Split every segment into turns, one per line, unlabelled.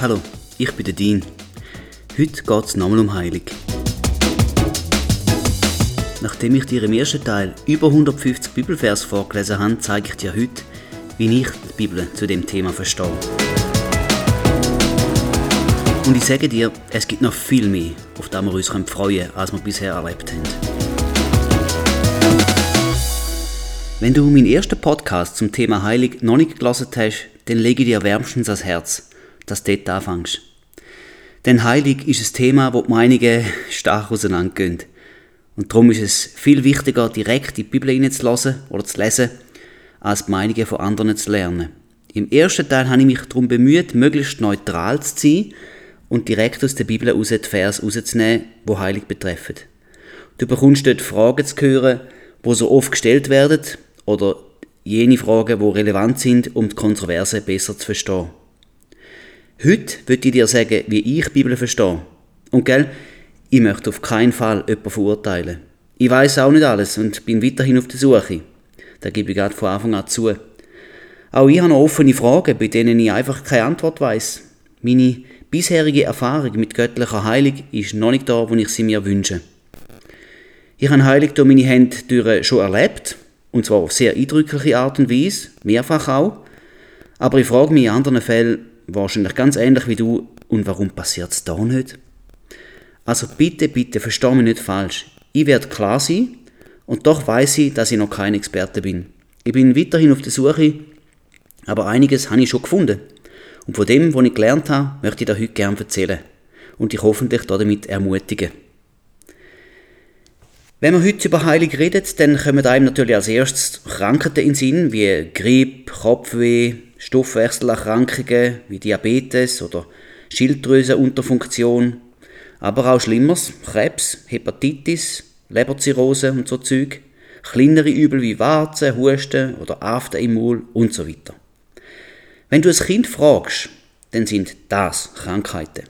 Hallo, ich bin der Dean. Heute geht es nochmal um Heilig. Nachdem ich dir im ersten Teil über 150 Bibelvers vorgelesen habe, zeige ich dir heute, wie ich die Bibel zu dem Thema verstehe. Und ich sage dir, es gibt noch viel mehr, auf das wir uns freuen können, als wir bisher erlebt haben. Wenn du meinen ersten Podcast zum Thema Heilig noch nicht gelesen hast, dann lege ich dir wärmstens ans Herz dass du dort anfängst. Denn heilig ist ein Thema, wo die Meinungen stark auseinandergehen. Und darum ist es viel wichtiger, direkt die Bibel hineinzulassen oder zu lesen, als die Meinungen von anderen zu lernen. Im ersten Teil habe ich mich darum bemüht, möglichst neutral zu sein und direkt aus der Bibel heraus die Vers rauszunehmen, die heilig betreffen. Du bekommst dort Fragen zu hören, die so oft gestellt werden, oder jene Fragen, die relevant sind, um die Kontroverse besser zu verstehen. Heute würde ich dir sagen, wie ich die Bibel verstehe. Und gell, ich möchte auf keinen Fall jemanden verurteilen. Ich weiß auch nicht alles und bin weiterhin auf der Suche. Da gebe ich gerade von Anfang an zu. Auch ich habe noch offene Fragen, bei denen ich einfach keine Antwort weiß. Meine bisherige Erfahrung mit göttlicher Heilung ist noch nicht da, wo ich sie mir wünsche. Ich habe Heilung durch meine Hände schon erlebt, und zwar auf sehr eindrückliche Art und Weise, mehrfach auch. Aber ich frage mich in anderen Fällen, wahrscheinlich ganz ähnlich wie du. Und warum passiert es da nicht? Also bitte, bitte, versteh mich nicht falsch. Ich werde klar sein und doch weiß ich, dass ich noch kein Experte bin. Ich bin weiterhin auf der Suche, aber einiges habe ich schon gefunden. Und von dem, was ich gelernt habe, möchte ich dir heute gerne erzählen und dich hoffentlich damit ermutigen. Wenn man heute über Heilung redet, dann kommen einem natürlich als erstes Krankheiten in den Sinn, wie Grippe, Kopfweh, Stoffwechselerkrankungen wie Diabetes oder Schilddrüsenunterfunktion, aber auch Schlimmeres, Krebs, Hepatitis, Leberzirrhose und so Zeug, kleinere Übel wie Warzen, Husten oder After im Maul und so weiter. Wenn du ein Kind fragst, dann sind das Krankheiten.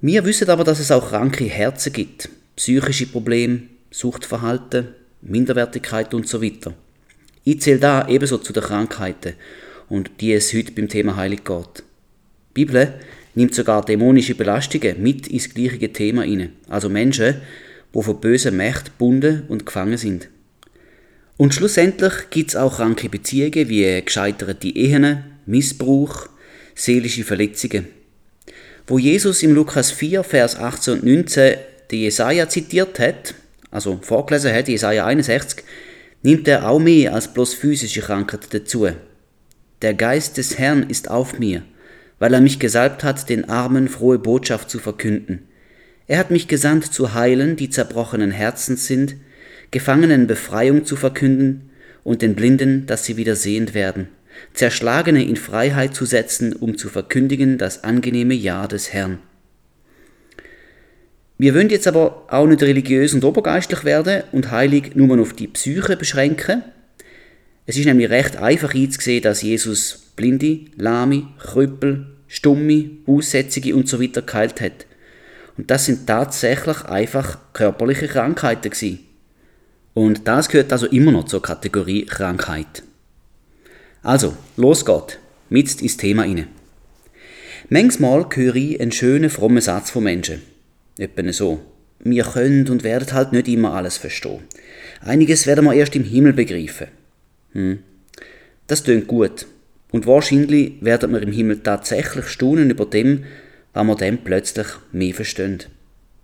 Wir wissen aber, dass es auch kranke Herzen gibt, psychische Probleme, Suchtverhalten, Minderwertigkeit und so weiter. Ich zähle da ebenso zu den Krankheiten und die es heute beim Thema Heilig geht. Die Bibel nimmt sogar dämonische Belastungen mit ins gleiche Thema hinein. Also Menschen, die von bösen Mächten gebunden und gefangen sind. Und schlussendlich gibt es auch kranke Beziehungen wie gescheiterte Ehen, Missbrauch, seelische Verletzungen. Wo Jesus im Lukas 4, Vers 18 und 19 die Jesaja zitiert hat, also vorgelesen hat, Jesaja 61, nimmt er auch mehr als bloß physische Krankheiten dazu. Der Geist des Herrn ist auf mir, weil er mich gesalbt hat, den Armen frohe Botschaft zu verkünden. Er hat mich gesandt zu heilen, die zerbrochenen Herzens sind, Gefangenen Befreiung zu verkünden und den Blinden, dass sie wieder sehend werden, Zerschlagene in Freiheit zu setzen, um zu verkündigen das angenehme Ja des Herrn. Wir wollen jetzt aber auch nicht religiös und obergeistlich werden und heilig nur auf die Psyche beschränken, es ist nämlich recht einfach einzusehen, dass Jesus Blinde, Lahme, Krüppel, Stumme, Aussätzige und so weiter geheilt hat. Und das sind tatsächlich einfach körperliche Krankheiten gewesen. Und das gehört also immer noch zur Kategorie Krankheit. Also, los geht, mit ins Thema rein. Manchmal höre ich einen schönen, frommen Satz von Menschen. Etwa so. Wir können und werden halt nicht immer alles verstehen. Einiges werden wir erst im Himmel begreifen. Hm. Das tönt gut. Und wahrscheinlich werden wir im Himmel tatsächlich staunen über dem, was wir dann plötzlich mehr verstehen.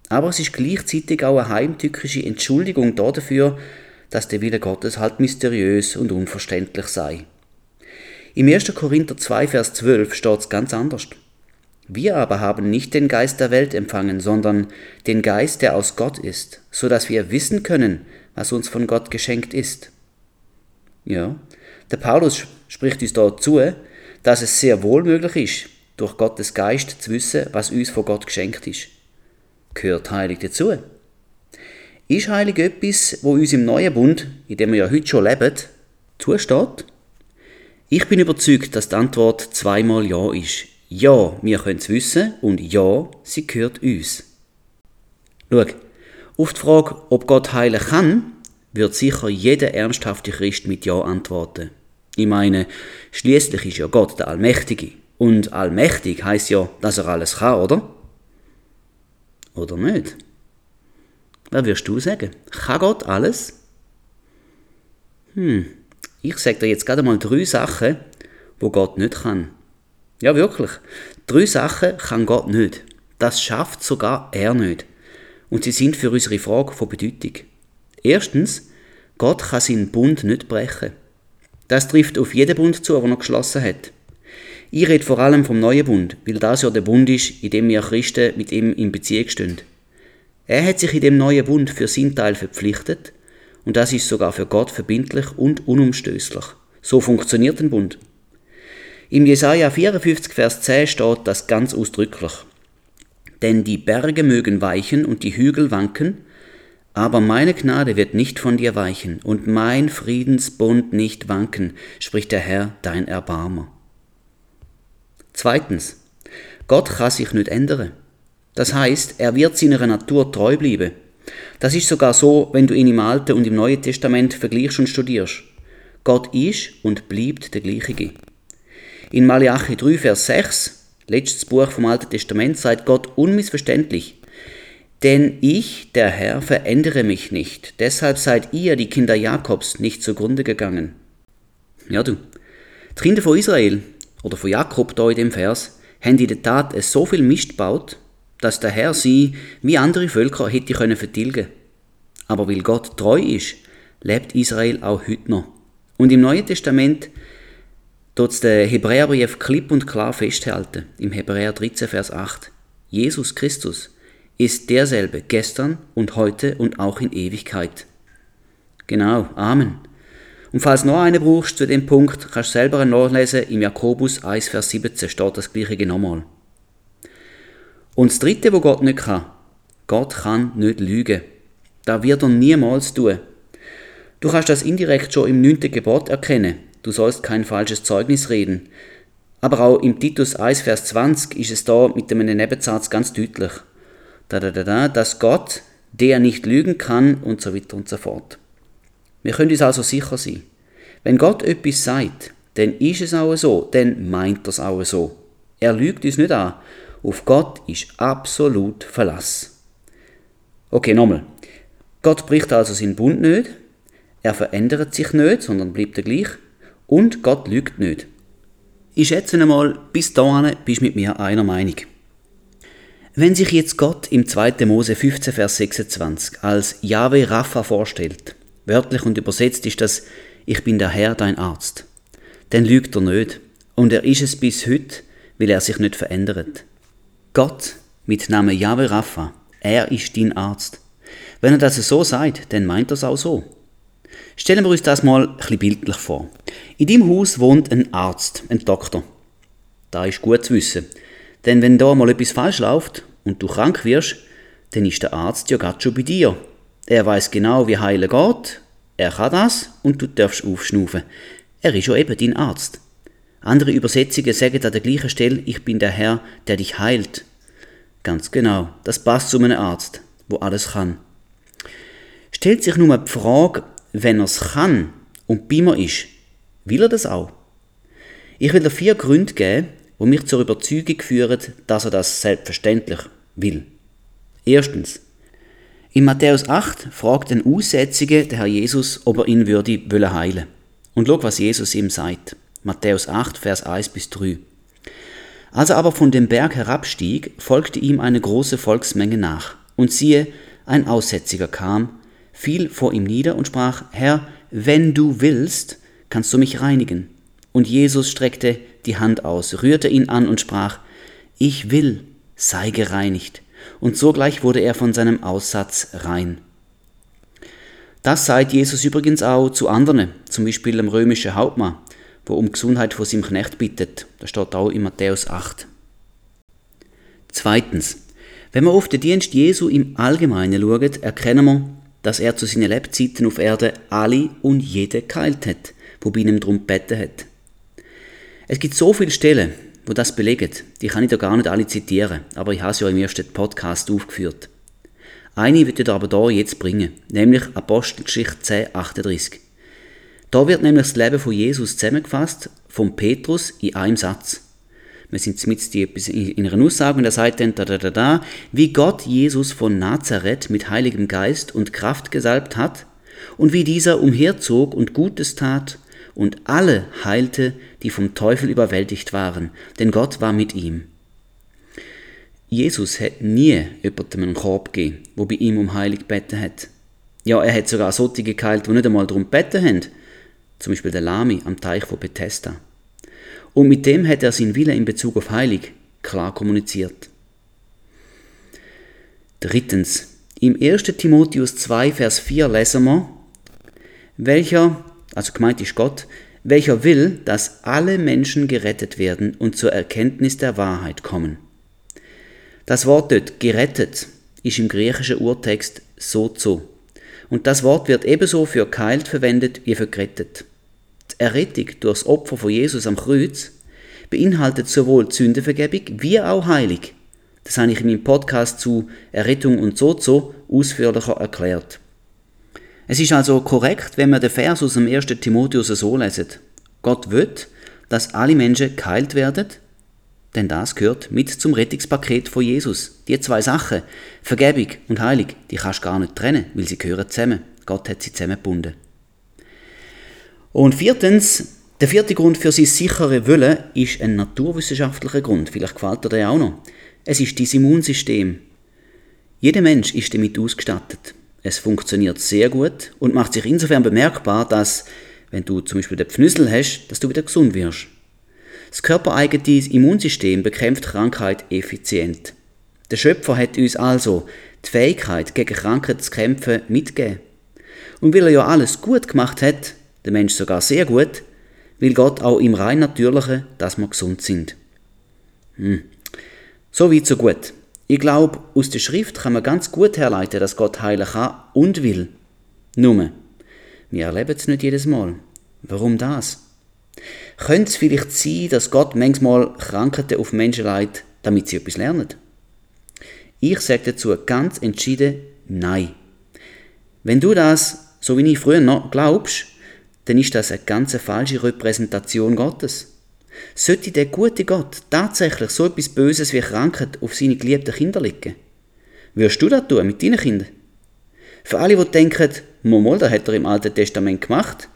Aber es ist gleichzeitig auch eine heimtückische Entschuldigung dafür, dass der Wille Gottes halt mysteriös und unverständlich sei. Im 1. Korinther 2, Vers 12 steht es ganz anders. Wir aber haben nicht den Geist der Welt empfangen, sondern den Geist, der aus Gott ist, so dass wir wissen können, was uns von Gott geschenkt ist. Ja. Der Paulus spricht uns dazu, dass es sehr wohl möglich ist, durch Gottes Geist zu wissen, was uns von Gott geschenkt ist. Gehört heilig dazu? Ist heilig etwas, wo uns im neuen Bund, in dem wir ja heute schon leben, zusteht? Ich bin überzeugt, dass die Antwort zweimal Ja ist. Ja, wir können es wissen und ja, sie gehört uns. Schau, auf die Frage, ob Gott heilen kann, wird sicher jeder ernsthafte Christ mit Ja antworten. Ich meine, schließlich ist ja Gott der Allmächtige. Und allmächtig heißt ja, dass er alles kann, oder? Oder nicht? Was wirst du sagen? Kann Gott alles? Hm, ich sage dir jetzt gerade mal drei Sachen, wo Gott nicht kann. Ja, wirklich. Drei Sachen kann Gott nicht. Das schafft sogar er nicht. Und sie sind für unsere Frage von Bedeutung. Erstens, Gott kann seinen Bund nicht brechen. Das trifft auf jeden Bund zu, den er geschlossen hat. Ich rede vor allem vom neuen Bund, weil das ja der Bund ist, in dem wir Christen mit ihm in Beziehung stehen. Er hat sich in dem neuen Bund für seinen Teil verpflichtet und das ist sogar für Gott verbindlich und unumstößlich. So funktioniert ein Bund. Im Jesaja 54, Vers 10 steht das ganz ausdrücklich. Denn die Berge mögen weichen und die Hügel wanken, aber meine Gnade wird nicht von dir weichen und mein Friedensbund nicht wanken, spricht der Herr, dein Erbarmer. Zweitens, Gott kann sich nicht ändern. Das heißt, er wird seiner Natur treu bleiben. Das ist sogar so, wenn du ihn im Alten und im Neuen Testament vergleichst und studierst. Gott ist und bleibt der gleiche. In Malachi 3, Vers 6, letztes Buch vom Alten Testament, sagt Gott unmissverständlich, denn ich, der Herr, verändere mich nicht, deshalb seid ihr, die Kinder Jakobs, nicht zugrunde gegangen. Ja du, die Kinder von Israel, oder von Jakob da in dem Vers, haben in der Tat so viel Mist gebaut, dass der Herr sie wie andere Völker hätte können vertilgen. Aber weil Gott treu ist, lebt Israel auch heute noch. Und im Neuen Testament tut der Hebräerbrief klipp und klar festhalten, im Hebräer 13, Vers 8. Jesus Christus ist derselbe gestern und heute und auch in Ewigkeit. Genau, Amen. Und falls noch einen brauchst zu dem Punkt, kannst du selber nachlesen, im Jakobus 1, Vers 17 steht das gleiche nochmal. Und das dritte, wo Gott nicht kann, Gott kann nicht lügen. Das wird er niemals tun. Du kannst das indirekt schon im neunten Gebot erkennen. Du sollst kein falsches Zeugnis reden. Aber auch im Titus 1, Vers 20 ist es da mit einem Nebensatz ganz deutlich. Da, da, da, da, dass Gott, der nicht lügen kann und so weiter und so fort. Wir können uns also sicher sein. Wenn Gott etwas sagt, dann ist es auch so, dann meint er es auch so. Er lügt uns nicht an auf Gott ist absolut Verlass. Okay, nochmal. Gott bricht also seinen Bund nicht, er verändert sich nicht, sondern bleibt er gleich und Gott lügt nicht. Ich schätze einmal, bis dahin bist du mit mir einer Meinung. Wenn sich jetzt Gott im 2. Mose 15, Vers 26 als Yahweh Rapha vorstellt, wörtlich und übersetzt ist das, ich bin der Herr, dein Arzt, dann lügt er nicht. Und er ist es bis heute, weil er sich nicht verändert. Gott mit Namen Yahweh Rapha, er ist dein Arzt. Wenn er das so sagt, dann meint er es auch so. Stellen wir uns das mal ein bisschen bildlich vor. In deinem Haus wohnt ein Arzt, ein Doktor. Da ist gut zu wissen. Denn wenn da mal etwas falsch läuft und du krank wirst, dann ist der Arzt ja gerade schon bei dir. Er weiß genau, wie heilen geht, er kann das und du darfst aufschnaufen. Er ist ja eben dein Arzt. Andere Übersetzungen sagen an der gleichen Stelle, ich bin der Herr, der dich heilt. Ganz genau, das passt zu einem Arzt, wo alles kann. Stellt sich nur die Frage, wenn er es kann und bei mir ist, will er das auch? Ich will dir vier Gründe geben, die mich zur Überzeugung führen, dass er das selbstverständlich will. Erstens. In Matthäus 8 fragt ein Aussätzige der Herr Jesus, ob er ihn würde heilen. Und schau, was Jesus ihm sagt. Matthäus 8, Vers 1 bis 3. Als er aber von dem Berg herabstieg, folgte ihm eine große Volksmenge nach. Und siehe, ein Aussätziger kam, fiel vor ihm nieder und sprach, Herr, wenn du willst, kannst du mich reinigen. Und Jesus streckte die Hand aus, rührte ihn an und sprach, Ich will, sei gereinigt. Und sogleich wurde er von seinem Aussatz rein. Das sagt Jesus übrigens auch zu anderen, zum Beispiel dem römischen Hauptmann, wo um Gesundheit von seinem Knecht bittet. Das steht auch in Matthäus 8. Zweitens, wenn wir auf den Dienst Jesu im Allgemeinen schauen, erkennen wir, dass er zu seinen Lebzeiten auf Erde alle und jede geheilt hat, wo bei ihm darum gebeten hat. Es gibt so viele Stellen, wo das belegen, die kann ich da gar nicht alle zitieren, aber ich habe es ja im ersten Podcast aufgeführt. Eine wird ich aber hier jetzt bringen, nämlich Apostelgeschichte 10, 38. Da wird nämlich das Leben von Jesus zusammengefasst, von Petrus in einem Satz. Wir sind mit in einer Aussage und er sagt dann, da, da, da, da, wie Gott Jesus von Nazareth mit heiligem Geist und Kraft gesalbt hat und wie dieser umherzog und Gutes tat und alle heilte, die vom Teufel überwältigt waren, denn Gott war mit ihm. Jesus hat nie jemandem einen Korb gegeben, wo bei ihm um Heilig gebeten hat. Ja, er hat sogar solche geheilt, die nicht einmal darum gebeten haben. Zum Beispiel der Lami am Teich von Bethesda. Und mit dem hat er seinen Willen in Bezug auf Heilig klar kommuniziert. Drittens. Im 1. Timotheus 2, Vers 4 lesen wir, welcher, also gemeint ist Gott, welcher will, dass alle Menschen gerettet werden und zur Erkenntnis der Wahrheit kommen. Das Wort dort gerettet ist im griechischen Urtext sozo. Und das Wort wird ebenso für geheilt verwendet wie für gerettet. Errettung durch das Opfer von Jesus am Kreuz beinhaltet sowohl Sündenvergebung wie auch Heilig. Das habe ich in meinem Podcast zu Errettung und Sozo ausführlicher erklärt. Es ist also korrekt, wenn wir den Vers aus dem 1. Timotheus so lesen. Gott will, dass alle Menschen geheilt werden, denn das gehört mit zum Rettungspaket von Jesus. Die zwei Sachen, Vergebung und Heilung, die kannst du gar nicht trennen, weil sie gehören zusammen. Gott hat sie zusammengebunden. Und viertens, der vierte Grund für sein sichere Willen ist ein naturwissenschaftlicher Grund. Vielleicht gefällt dir der auch noch. Es ist dein Immunsystem. Jeder Mensch ist damit ausgestattet. Es funktioniert sehr gut und macht sich insofern bemerkbar, dass, wenn du zum Beispiel den Pfnüssel hast, dass du wieder gesund wirst. Das körpereigene Immunsystem bekämpft Krankheit effizient. Der Schöpfer hat uns also die Fähigkeit, gegen Krankheit zu kämpfen, mitgegeben. Und weil er ja alles gut gemacht hat, der Mensch sogar sehr gut, will Gott auch im rein Natürlichen, dass wir gesund sind. Hm. So weit, so gut. Ich glaube, aus der Schrift kann man ganz gut herleiten, dass Gott heilen kann und will. Nur, wir erleben es nicht jedes Mal. Warum das? Könnte es vielleicht sein, dass Gott manchmal Krankheiten auf Menschen leitet, damit sie etwas lernen? Ich sage dazu ganz entschieden Nein. Wenn du das, so wie ich früher noch, glaubst, dann ist das eine ganz falsche Repräsentation Gottes. Sollte der gute Gott tatsächlich so etwas Böses wie Krankheit auf seine geliebten Kinder legen? Würdest du das tun mit deinen Kindern? Für alle, die denken, Momol, das hat er im Alten Testament gemacht.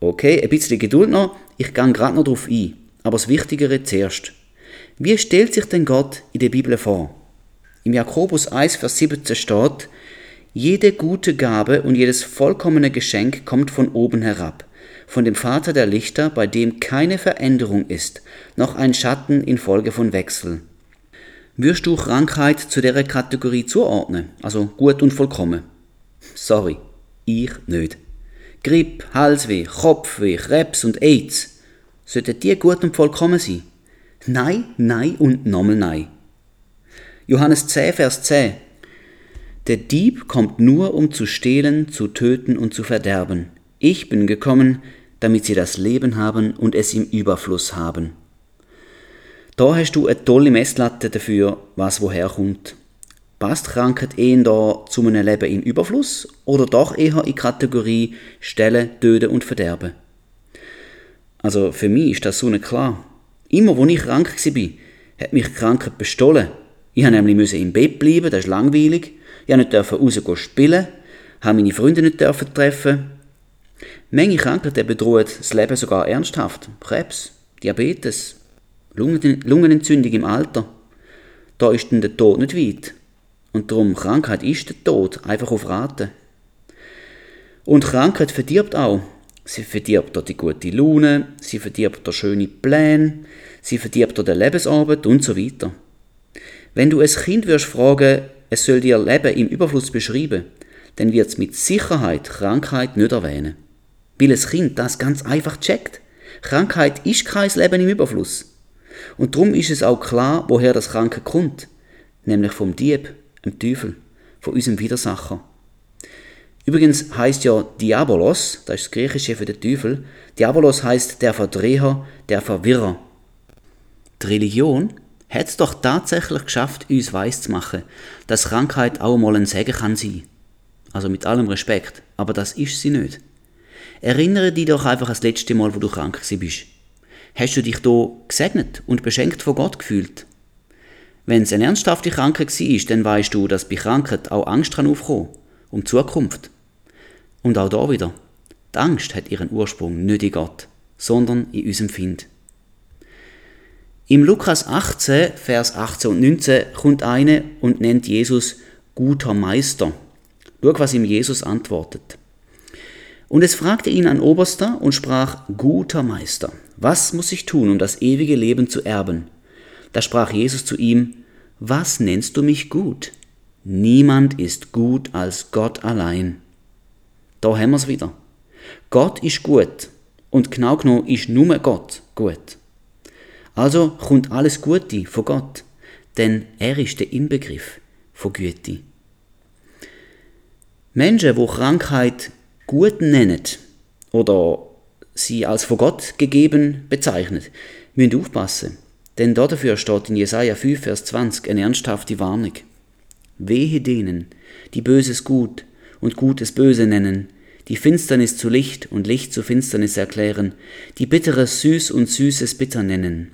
Okay, ein bisschen Geduld noch, ich gehe gerade noch darauf ein. Aber das Wichtigere zuerst. Wie stellt sich denn Gott in der Bibel vor? Im Jakobus 1, Vers 17 steht, jede gute Gabe und jedes vollkommene Geschenk kommt von oben herab, von dem Vater der Lichter, bei dem keine Veränderung ist, noch ein Schatten infolge von Wechsel. Würdest du Krankheit zu der Kategorie zuordnen, also gut und vollkommen? Sorry, ich nicht. Grippe, Halsweh, Kopfweh, Krebs und AIDS, sollten die gut und vollkommen sein? Nein, nein und nochmal nein. Johannes 10, Vers 10. Der Dieb kommt nur, um zu stehlen, zu töten und zu verderben. Ich bin gekommen, damit sie das Leben haben und es im Überfluss haben. Da hast du eine tolle Messlatte dafür, was woher kommt. Passt Krankheit eher da zu einem Leben im Überfluss oder doch eher in die Kategorie Stellen, Töten und Verderben? Also für mich ist das so nicht klar. Immer, wo ich krank war, hat mich Krankheit bestohlen. Ich musste nämlich im Bett bleiben, das ist langweilig. Ich durfte nicht raus spielen, habe meine Freunde nicht treffen, Manche Krankheiten bedrohen das Leben sogar ernsthaft. Krebs, Diabetes, Lungenentzündung im Alter. Da ist dann der Tod nicht weit. Und darum, Krankheit ist der Tod, einfach auf Raten. Und Krankheit verdirbt auch. Sie verdirbt auch die gute Laune, sie verdirbt auch schöne Pläne, sie verdirbt auch die Lebensarbeit und so weiter. Wenn du ein Kind wirst fragen, es soll dir Leben im Überfluss beschreiben, dann wird es mit Sicherheit Krankheit nicht erwähnen weil ein Kind das ganz einfach checkt. Krankheit ist kein Leben im Überfluss. Und darum ist es auch klar, woher das Kranke kommt. Nämlich vom Dieb, dem Teufel, von unserem Widersacher. Übrigens heißt ja Diabolos, das ist das Griechische für den Teufel, Diabolos heißt der Verdreher, der Verwirrer. Die Religion hat es doch tatsächlich geschafft, uns weiß zu machen, dass Krankheit auch mal ein Segen kann sein. Also mit allem Respekt, aber das ist sie nicht. Erinnere dich doch einfach das letzte Mal, wo du krank bist. Hast du dich da gesegnet und beschenkt von Gott gefühlt? Wenn es eine ernsthafte Krankheit war, dann weißt du, dass bei Krankheit auch Angst dran aufkommen, um die Zukunft. Und auch da wieder. Die Angst hat ihren Ursprung nicht in Gott, sondern in unserem Find. Im Lukas 18, Vers 18 und 19 kommt eine und nennt Jesus guter Meister. Schau, was ihm Jesus antwortet. Und es fragte ihn ein Oberster und sprach, guter Meister, was muss ich tun, um das ewige Leben zu erben? Da sprach Jesus zu ihm, was nennst du mich gut? Niemand ist gut als Gott allein. Da haben wir es wieder. Gott ist gut und genau genommen ist nur Gott gut. Also kommt alles Gute von Gott, denn er ist der Inbegriff von Güte. Menschen, die Krankheit gut nennen oder sie als von Gott gegeben bezeichnen, müssen aufpassen. Denn dafür steht in Jesaja 5, Vers 20 eine ernsthafte Warnung. Wehe denen, die Böses gut und Gutes böse nennen, die Finsternis zu Licht und Licht zu Finsternis erklären, die Bitteres süß und Süßes bitter nennen,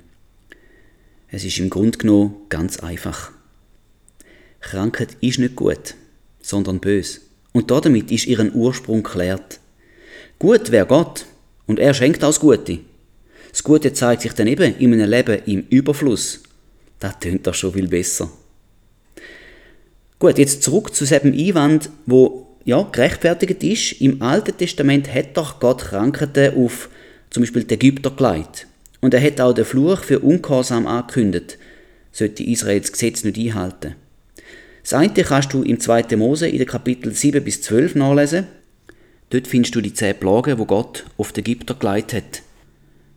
es ist im Grunde genommen ganz einfach. Krankheit ist nicht gut, sondern bös. Und damit ist ihren Ursprung klärt. Gut wäre Gott und er schenkt das Gute. Das Gute zeigt sich dann eben in einem Leben im Überfluss. Das tönt doch schon viel besser. Gut, jetzt zurück zu diesem Einwand, wo ja, gerechtfertigt ist. Im Alten Testament hat doch Gott Krankheiten auf zum Beispiel die Ägypter geleitet. Und er hat auch den Fluch für Ungehorsam angekündigt, sollte Israel das Gesetz nicht einhalten. Das eine kannst du im 2. Mose in den Kapitel 7 bis 12 nachlesen. Dort findest du die zehn Plagen, wo Gott auf die Ägypter geleitet hat.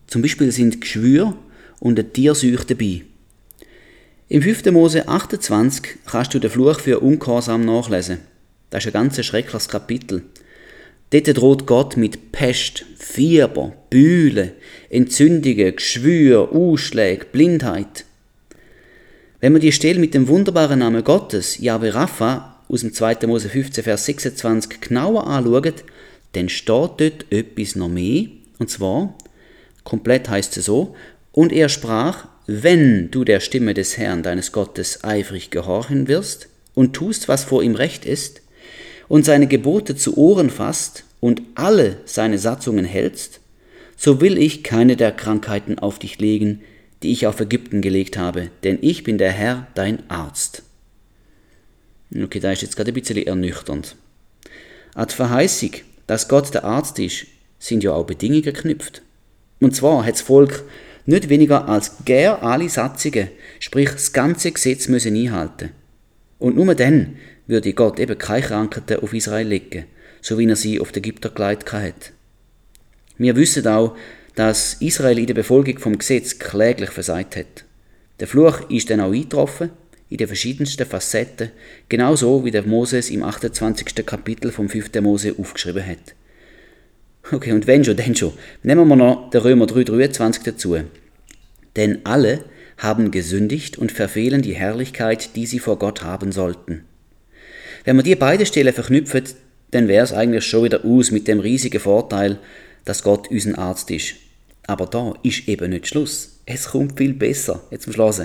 Zum Beispiel sind Geschwür und eine Tierseuche dabei. Im 5. Mose 28 kannst du den Fluch für Ungehorsam nachlesen. Das ist ein ganz schreckliches Kapitel. Dort droht Gott mit Pest, Fieber, Bühle, Entzündungen, Geschwür, Ausschläge, Blindheit. Wenn man die Stelle mit dem wunderbaren Namen Gottes, Yahweh Rapha, aus dem 2. Mose 15, Vers 26 genauer anschaut, dann steht dort etwas noch mehr, und zwar, komplett heißt es so, und er sprach, wenn du der Stimme des Herrn deines Gottes eifrig gehorchen wirst und tust, was vor ihm recht ist, und seine Gebote zu Ohren fasst und alle seine Satzungen hältst, so will ich keine der Krankheiten auf dich legen, die ich auf Ägypten gelegt habe, denn ich bin der Herr, dein Arzt. Okay, da ist jetzt gerade ein bisschen ernüchternd. An die Verheißung, dass Gott der Arzt ist, sind ja auch Bedingungen geknüpft. Und zwar hat das Volk nicht weniger als gär alle Satzungen, sprich das ganze Gesetz müssen einhalten. Und nur dann würde Gott eben keine Krankheiten auf Israel legen, so wie er sie auf die Ägypter geleitet hat. Wir wissen auch, dass Israel in der Befolgung vom Gesetz kläglich versagt hat. Der Fluch ist dann auch eingetroffen, in den verschiedensten Facetten, genauso wie der Moses im 28. Kapitel vom 5. Mose aufgeschrieben hat. Okay, und wenn schon, denn schon. Nehmen wir noch den Römer 3,23 dazu. Denn alle haben gesündigt und verfehlen die Herrlichkeit, die sie vor Gott haben sollten. Wenn man die beiden Stellen verknüpfen, dann wäre es eigentlich schon wieder aus mit dem riesigen Vorteil, dass Gott unser Arzt ist. Aber da ist eben nicht Schluss. Es kommt viel besser. Jetzt zum Schluss.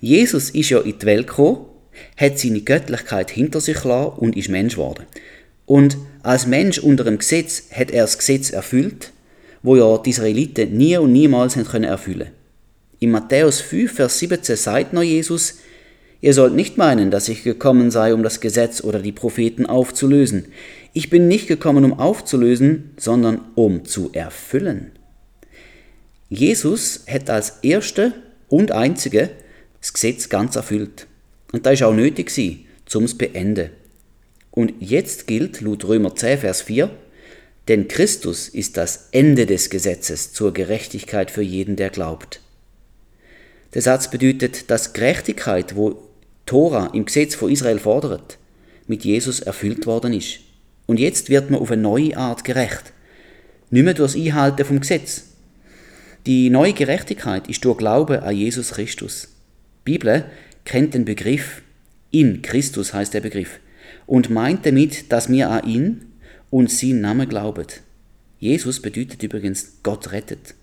Jesus ist ja in die Welt gekommen, hat seine Göttlichkeit hinter sich gelassen und ist Mensch geworden. Und als Mensch unter dem Gesetz hat er das Gesetz erfüllt, wo ja die Israeliten nie und niemals können erfüllen In Matthäus 5, Vers 17 sagt noch Jesus, Ihr sollt nicht meinen, dass ich gekommen sei, um das Gesetz oder die Propheten aufzulösen. Ich bin nicht gekommen, um aufzulösen, sondern um zu erfüllen. Jesus hat als Erste und Einzige das Gesetz ganz erfüllt. Und da ist auch nötig sie, zum es beenden. Und jetzt gilt laut Römer 10, Vers 4, denn Christus ist das Ende des Gesetzes zur Gerechtigkeit für jeden, der glaubt. Der Satz bedeutet, dass Gerechtigkeit, wo Tora im Gesetz von Israel fordert, mit Jesus erfüllt worden ist. Und jetzt wird man auf eine neue Art gerecht. Nicht mehr durch das Einhalten vom Gesetz. Die neue Gerechtigkeit ist durch Glauben an Jesus Christus. Die Bibel kennt den Begriff, in Christus heißt der Begriff, und meint damit, dass wir an ihn und seinen Namen glauben. Jesus bedeutet übrigens, Gott rettet.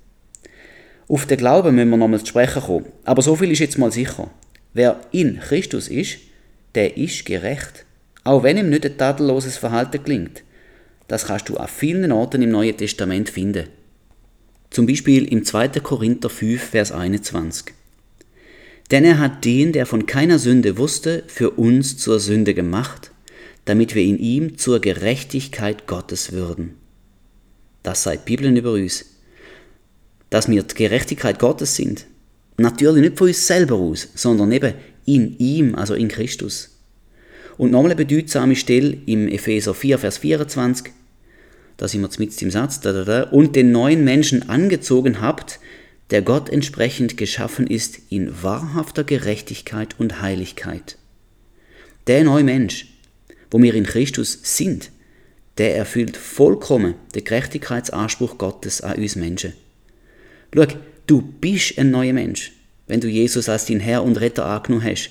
Auf den Glauben müssen wir nochmals zu sprechen kommen. Aber so viel ist jetzt mal sicher. Wer in Christus ist, der ist gerecht. Auch wenn ihm nicht ein tadelloses Verhalten klingt. Das kannst du an vielen Orten im Neuen Testament finden. Zum Beispiel im 2. Korinther 5, Vers 21. Denn er hat den, der von keiner Sünde wusste, für uns zur Sünde gemacht, damit wir in ihm zur Gerechtigkeit Gottes würden. Das sei Bibeln über uns. Dass wir die Gerechtigkeit Gottes sind. Natürlich nicht von uns selber aus, sondern eben in ihm, also in Christus. Und nochmal eine bedeutsame Stelle im Epheser 4, Vers 24. Da sind wir mit im Satz. Da, da, da, und den neuen Menschen angezogen habt, der Gott entsprechend geschaffen ist in wahrhafter Gerechtigkeit und Heiligkeit. Der neue Mensch, wo wir in Christus sind, der erfüllt vollkommen den Gerechtigkeitsanspruch Gottes an uns Menschen. Schau, du bist ein neuer Mensch, wenn du Jesus als dein Herr und Retter angenommen hast.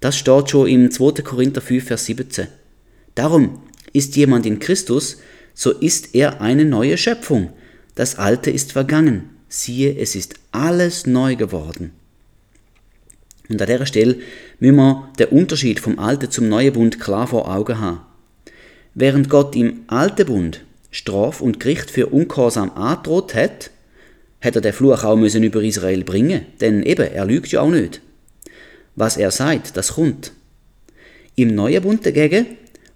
Das steht schon im 2. Korinther 5, Vers 17. Darum ist jemand in Christus, so ist er eine neue Schöpfung. Das Alte ist vergangen. Siehe, es ist alles neu geworden. Und an dieser Stelle müssen wir den Unterschied vom Alten zum Neuen Bund klar vor Augen haben. Während Gott im Alten Bund Straf und Gericht für Ungehorsam androht hat, hätte er den Fluch auch müssen über Israel bringen, denn eben, er lügt ja auch nicht. Was er sagt, das kommt. Im Neuen Bund dagegen,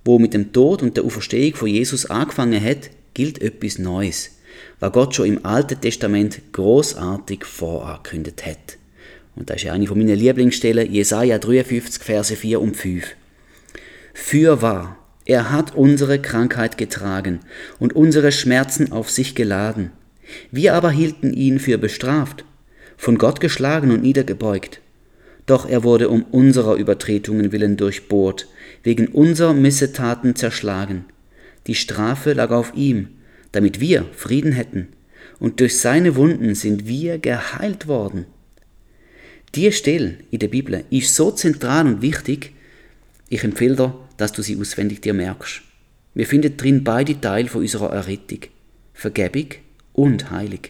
wo mit dem Tod und der Auferstehung von Jesus angefangen hat, gilt etwas Neues, was Gott schon im Alten Testament großartig vorangekündigt hat. Und das ist eine von meinen Lieblingsstellen, Jesaja 53, Verse 4 und 5. Für wahr, er hat unsere Krankheit getragen und unsere Schmerzen auf sich geladen. Wir aber hielten ihn für bestraft, von Gott geschlagen und niedergebeugt. Doch er wurde um unserer Übertretungen willen durchbohrt, wegen unserer Missetaten zerschlagen. Die Strafe lag auf ihm, damit wir Frieden hätten, und durch seine Wunden sind wir geheilt worden. Die Stelle in der Bibel ist so zentral und wichtig, ich empfehle dir, dass du sie auswendig dir merkst. Wir finden drin beide Teile von unserer Errettung. Vergebung und Heilung.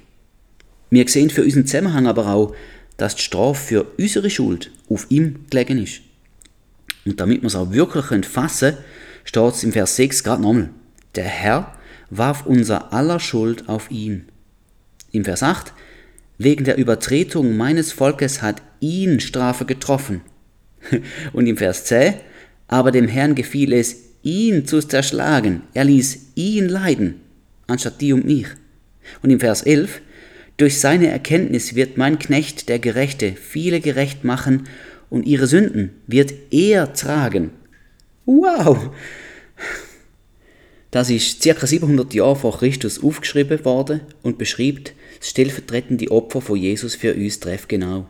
Wir sehen für unseren Zusammenhang aber auch, dass die Strafe für unsere Schuld auf ihm gelegen ist. Und damit wir es auch wirklich fassen können, steht es im Vers 6 gerade nochmal. Der Herr warf unser aller Schuld auf ihn. Im Vers 8, wegen der Übertretung meines Volkes hat ihn Strafe getroffen. Und im Vers 10, aber dem Herrn gefiel es, ihn zu zerschlagen. Er ließ ihn leiden, anstatt die und mich. Und im Vers 11, durch seine Erkenntnis wird mein Knecht, der Gerechte, viele gerecht machen und ihre Sünden wird er tragen. Wow! Das ist ca. 700 Jahre vor Christus aufgeschrieben worden und beschreibt das stellvertretende Opfer von Jesus für uns treffgenau.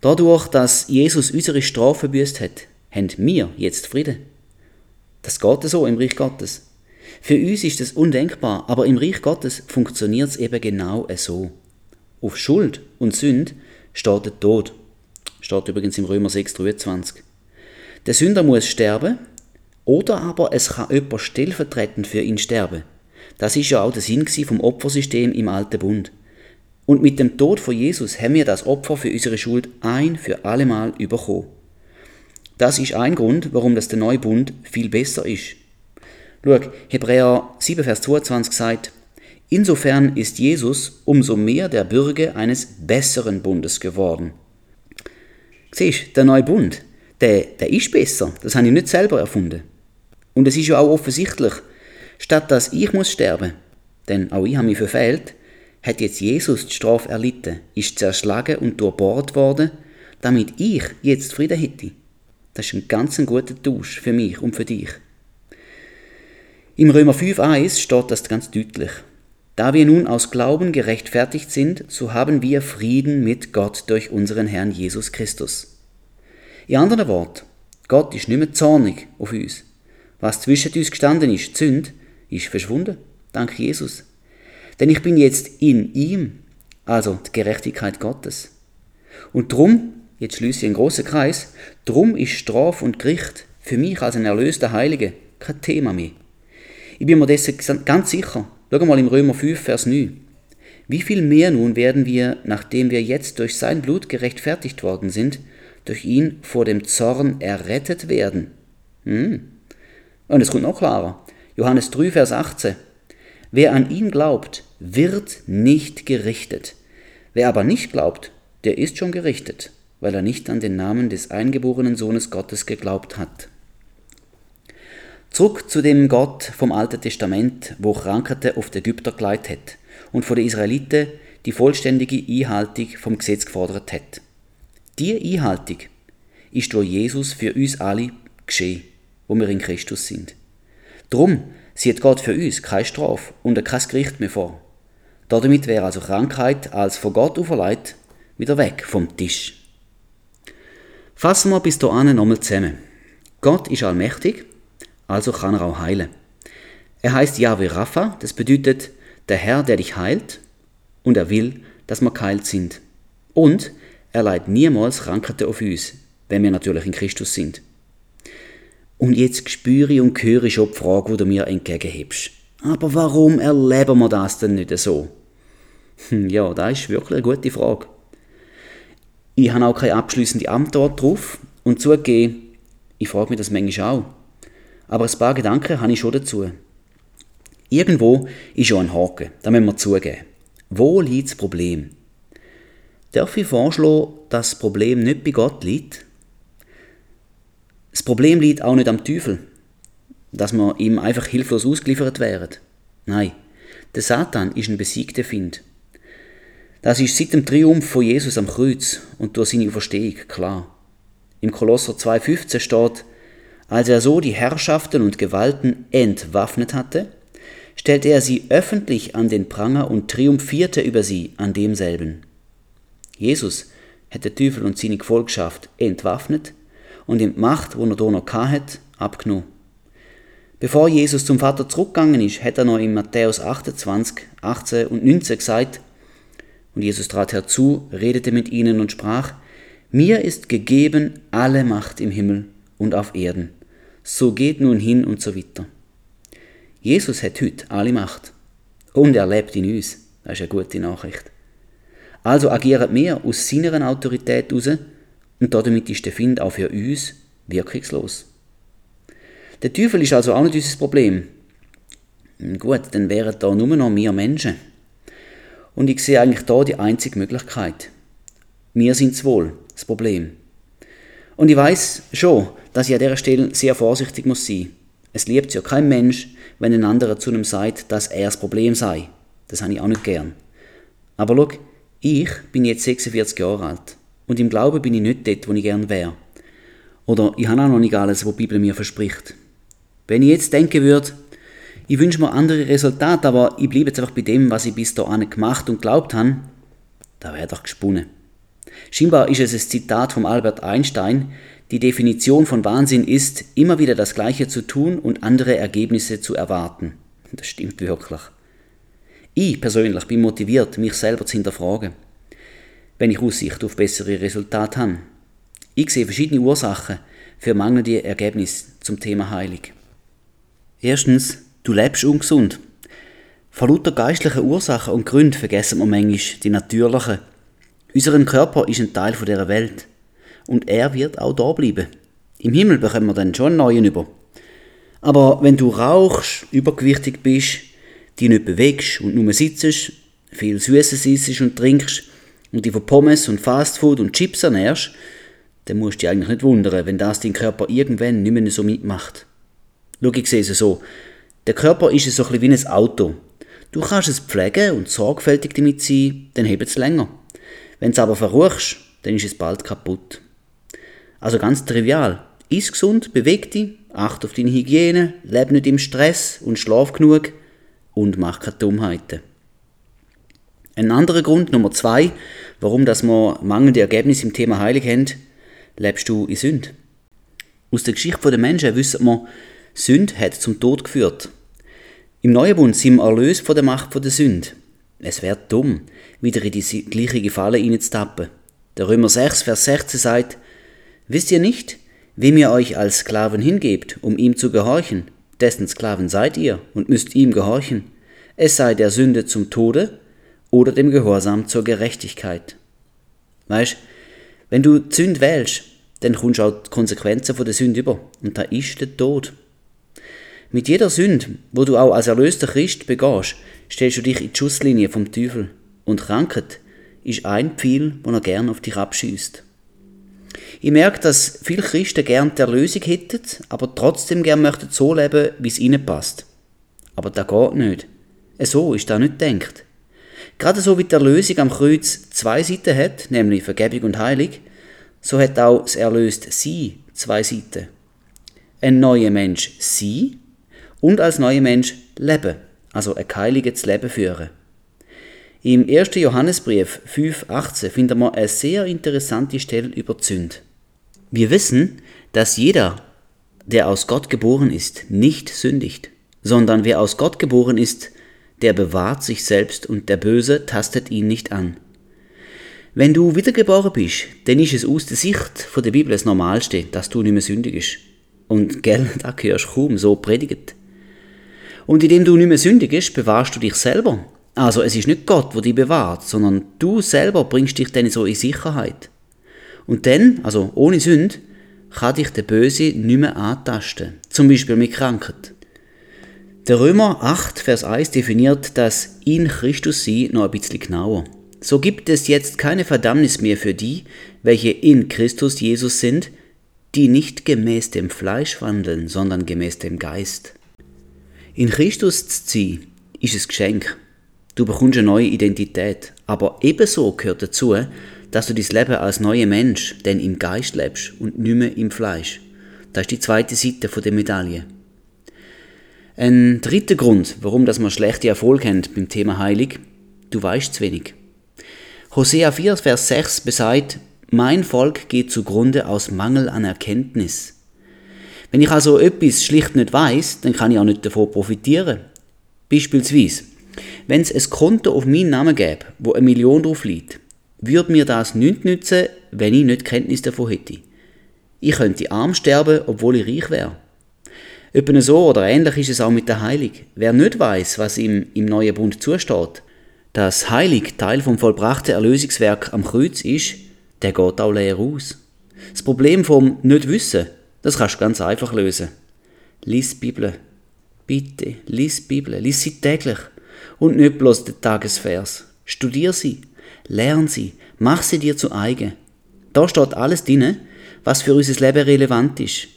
Dadurch, dass Jesus unsere Strafe büßt hat, haben wir jetzt Frieden. Das geht so im Reich Gottes. Für uns ist das undenkbar, aber im Reich Gottes funktioniert es eben genau so. Auf Schuld und Sünd steht der Tod. Steht übrigens im Römer 6, 23. Der Sünder muss sterben, oder aber es kann jemand stellvertretend für ihn sterben. Das ist ja auch der Sinn vom Opfersystem im Alten Bund. Und mit dem Tod von Jesus haben wir das Opfer für unsere Schuld ein für allemal bekommen. Das ist ein Grund, warum das der neue Bund viel besser ist. Schau, Hebräer 7, Vers 22 sagt, Insofern ist Jesus umso mehr der Bürger eines besseren Bundes geworden. Siehst der neue Bund, der, der ist besser. Das habe ich nicht selber erfunden. Und es ist ja auch offensichtlich, statt dass ich muss sterben, denn auch ich habe mich verfehlt, hat jetzt Jesus die Strafe erlitten, ist zerschlagen und durchbohrt worden, damit ich jetzt Frieden hätte. Das ist ein ganz guter Tausch für mich und für dich. Im Römer 5.1 steht das ganz deutlich. Da wir nun aus Glauben gerechtfertigt sind, so haben wir Frieden mit Gott durch unseren Herrn Jesus Christus. In anderen Worten, Gott ist nicht mehr zornig auf uns. Was zwischen uns gestanden ist, Zünd, ist verschwunden. Dank Jesus. Denn ich bin jetzt in ihm, also die Gerechtigkeit Gottes. Und drum jetzt schließe ich einen großen Kreis, drum ist Straf und Gericht für mich als ein erlöster Heilige kein Thema mehr. Ich bin mir dessen ganz sicher. Schau mal im Römer 5, Vers 9. Wie viel mehr nun werden wir, nachdem wir jetzt durch sein Blut gerechtfertigt worden sind, durch ihn vor dem Zorn errettet werden? Hm. Und es kommt noch klarer. Johannes 3, Vers 18. Wer an ihn glaubt, wird nicht gerichtet. Wer aber nicht glaubt, der ist schon gerichtet, weil er nicht an den Namen des eingeborenen Sohnes Gottes geglaubt hat. Zurück zu dem Gott vom Alten Testament, wo Krankheiten auf die Ägypter geleitet hat und von den Israeliten die vollständige Einhaltung vom Gesetz gefordert hat. Diese Einhaltung ist durch Jesus für uns alle geschehen, wo wir in Christus sind. Drum sieht Gott für uns keine Strafe und kein Gericht mehr vor. Damit wäre also Krankheit als von Gott auferlegt wieder weg vom Tisch. Fassen wir bis dahin nochmal zusammen. Gott ist allmächtig, also kann er auch heilen. Er heißt Yahweh Rapha, das bedeutet der Herr, der dich heilt, und er will, dass wir geheilt sind. Und er leiht niemals Krankheiten auf uns, wenn wir natürlich in Christus sind. Und jetzt spüre und höre schon die Frage, die du mir entgegenhebst. Aber warum erleben wir das denn nicht so? Hm, ja, das ist wirklich eine gute Frage. Ich habe auch keine abschließende Antwort darauf und zugegeben, ich frage mich das manchmal auch. Aber ein paar Gedanken habe ich schon dazu. Irgendwo ist ja ein Haken, da müssen wir zugeben. Wo liegt das Problem? Darf ich vorschlagen, dass das Problem nicht bei Gott liegt? Das Problem liegt auch nicht am Teufel, dass wir ihm einfach hilflos ausgeliefert wären. Nein, der Satan ist ein besiegter Find. Das ist seit dem Triumph von Jesus am Kreuz und durch seine Auferstehung klar. Im Kolosser 2,15 steht, als er so die Herrschaften und Gewalten entwaffnet hatte, stellte er sie öffentlich an den Pranger und triumphierte über sie an demselben. Jesus hat den Teufel und seine Gefolgschaft entwaffnet und ihm die Macht, die er noch hatte, abgenommen. Bevor Jesus zum Vater zurückgegangen ist, hat er noch in Matthäus 28, 18 und 19 gesagt, und Jesus trat herzu, redete mit ihnen und sprach, Mir ist gegeben alle Macht im Himmel und auf Erden. So geht nun hin und so weiter. Jesus hat heute alle Macht. Und er lebt in uns. Das ist eine gute Nachricht. Also agieren wir aus seiner Autorität heraus und damit ist der Find auch für uns wirkungslos. Der Teufel ist also auch nicht unser Problem. Gut, dann wären da nur noch wir Menschen. Und ich sehe eigentlich da die einzige Möglichkeit. Wir sind wohl, das Problem. Und ich weiß schon, dass ich an dieser Stelle sehr vorsichtig muss sein. Es liebt ja kein Mensch, wenn ein anderer zu einem sagt, dass er das Problem sei. Das habe ich auch nicht gern. Aber schau, ich bin jetzt 46 Jahre alt. Und im Glauben bin ich nicht dort, wo ich gern wäre. Oder ich habe auch noch nicht alles, was die Bibel mir verspricht. Wenn ich jetzt denken würde, ich wünsche mir andere Resultate, aber ich bleibe jetzt einfach bei dem, was ich bis dahin gemacht und geglaubt habe. Da wäre doch gesponnen. Scheinbar ist es ein Zitat von Albert Einstein. Die Definition von Wahnsinn ist, immer wieder das Gleiche zu tun und andere Ergebnisse zu erwarten. Das stimmt wirklich. Ich persönlich bin motiviert, mich selber zu hinterfragen, wenn ich Aussicht auf bessere Resultate habe. Ich sehe verschiedene Ursachen für mangelnde Ergebnisse zum Thema Heilung. Erstens Du lebst ungesund. Von lauter geistlichen Ursachen und Gründen vergessen wir manchmal die natürlichen. Unser Körper ist ein Teil dieser Welt. Und er wird auch da bleiben. Im Himmel bekommen wir dann schon einen neuen über. Aber wenn du rauchst, übergewichtig bist, dich nicht bewegst und nur sitzt, viel Süßes isst und trinkst und dich von Pommes und Fastfood und Chips ernährst, dann musst du dich eigentlich nicht wundern, wenn das dein Körper irgendwann nicht mehr so mitmacht. Schau, ich sehe es so. Der Körper ist so ein wie ein Auto. Du kannst es pflegen und sorgfältig damit sein, dann hebt es länger. Wenn es aber verruchst, dann ist es bald kaputt. Also ganz trivial. Iss gesund, beweg dich, acht auf deine Hygiene, leb nicht im Stress und schlaf genug und mach keine Dummheiten. Ein anderer Grund, Nummer zwei, warum dass wir mangelnde Ergebnisse im Thema Heilig haben, lebst du in Sünd. Aus der Geschichte der Menschen wissen wir, Sünd hat zum Tod geführt. Im Neuen Bund sind wir erlöst von der Macht der Sünde. Es wäre dumm, wieder in die gleiche Falle reinzutappen. Der Römer 6, Vers 16 sagt, Wisst ihr nicht, wem ihr euch als Sklaven hingebt, um ihm zu gehorchen? Dessen Sklaven seid ihr und müsst ihm gehorchen, es sei der Sünde zum Tode oder dem Gehorsam zur Gerechtigkeit. Weißt, wenn du Sünd wählst, dann kommst du auch die Konsequenzen von der Sünde über. Und da ist der Tod. Mit jeder Sünde, wo du auch als erlöster Christ begehst, stellst du dich in die Schusslinie vom Teufel. Und Krankheit ist ein Pfeil, wo er gern auf dich abschießt. Ich merke, dass viele Christen gern die Erlösung hätten, aber trotzdem gern möchten so leben, wie es ihnen passt. Aber das geht nicht. So ist das nicht denkt. Gerade so wie die Erlösung am Kreuz zwei Seiten hat, nämlich Vergebung und Heilung, so hat auch das erlöst Sie zwei Seiten. Ein neuer Mensch Sie und als neuer Mensch leben, also ein heiliges Leben führen. Im 1. Johannesbrief 5,18 finden wir eine sehr interessante Stelle über Sünde. Wir wissen, dass jeder, der aus Gott geboren ist, nicht sündigt, sondern wer aus Gott geboren ist, der bewahrt sich selbst und der Böse tastet ihn nicht an. Wenn du wiedergeboren bist, dann ist es aus der Sicht von der Bibel das Normalste, dass du nicht mehr sündigst. Und gell, da hörst du kaum so predigt. Und indem du nicht mehr sündigst, bewahrst du dich selber. Also es ist nicht Gott, der dich bewahrt, sondern du selber bringst dich dann so in Sicherheit. Und dann, also ohne Sünde, kann dich der Böse nicht mehr antasten. Zum Beispiel mit Krankheit. Der Römer 8, Vers 1 definiert das in Christus sie noch ein bisschen genauer. So gibt es jetzt keine Verdammnis mehr für die, welche in Christus Jesus sind, die nicht gemäß dem Fleisch wandeln, sondern gemäß dem Geist. In Christus zu ziehen, ist ein Geschenk. Du bekommst eine neue Identität. Aber ebenso gehört dazu, dass du dein Leben als neuer Mensch denn im Geist lebst und nicht mehr im Fleisch. Das ist die zweite Seite der Medaille. Ein dritter Grund, warum dass man schlechte Erfolg haben beim Thema Heilig, du weißt zu wenig. Hosea 4, Vers 6 besagt, mein Volk geht zugrunde aus Mangel an Erkenntnis. Wenn ich also etwas schlicht nicht weiß, dann kann ich auch nicht davon profitieren. Beispielsweise, wenn es ein Konto auf meinen Namen gäbe, wo eine Million drauf liegt, würde mir das nichts nützen, wenn ich nicht Kenntnis davon hätte. Ich könnte arm sterben, obwohl ich reich wäre. Etwa so oder ähnlich ist es auch mit der Heilung. Wer nicht weiß, was ihm im neuen Bund zusteht, dass Heilig Teil vom vollbrachten Erlösungswerk am Kreuz ist, der geht auch leer aus. Das Problem vom Nicht-Wissen, das kannst du ganz einfach lösen. Lies die Bibel. Bitte, lies die Bibel. Lies sie täglich. Und nicht bloß den Tagesvers. Studier sie. Lern sie. Mach sie dir zu eigen. Da steht alles drin, was für unser Leben relevant ist.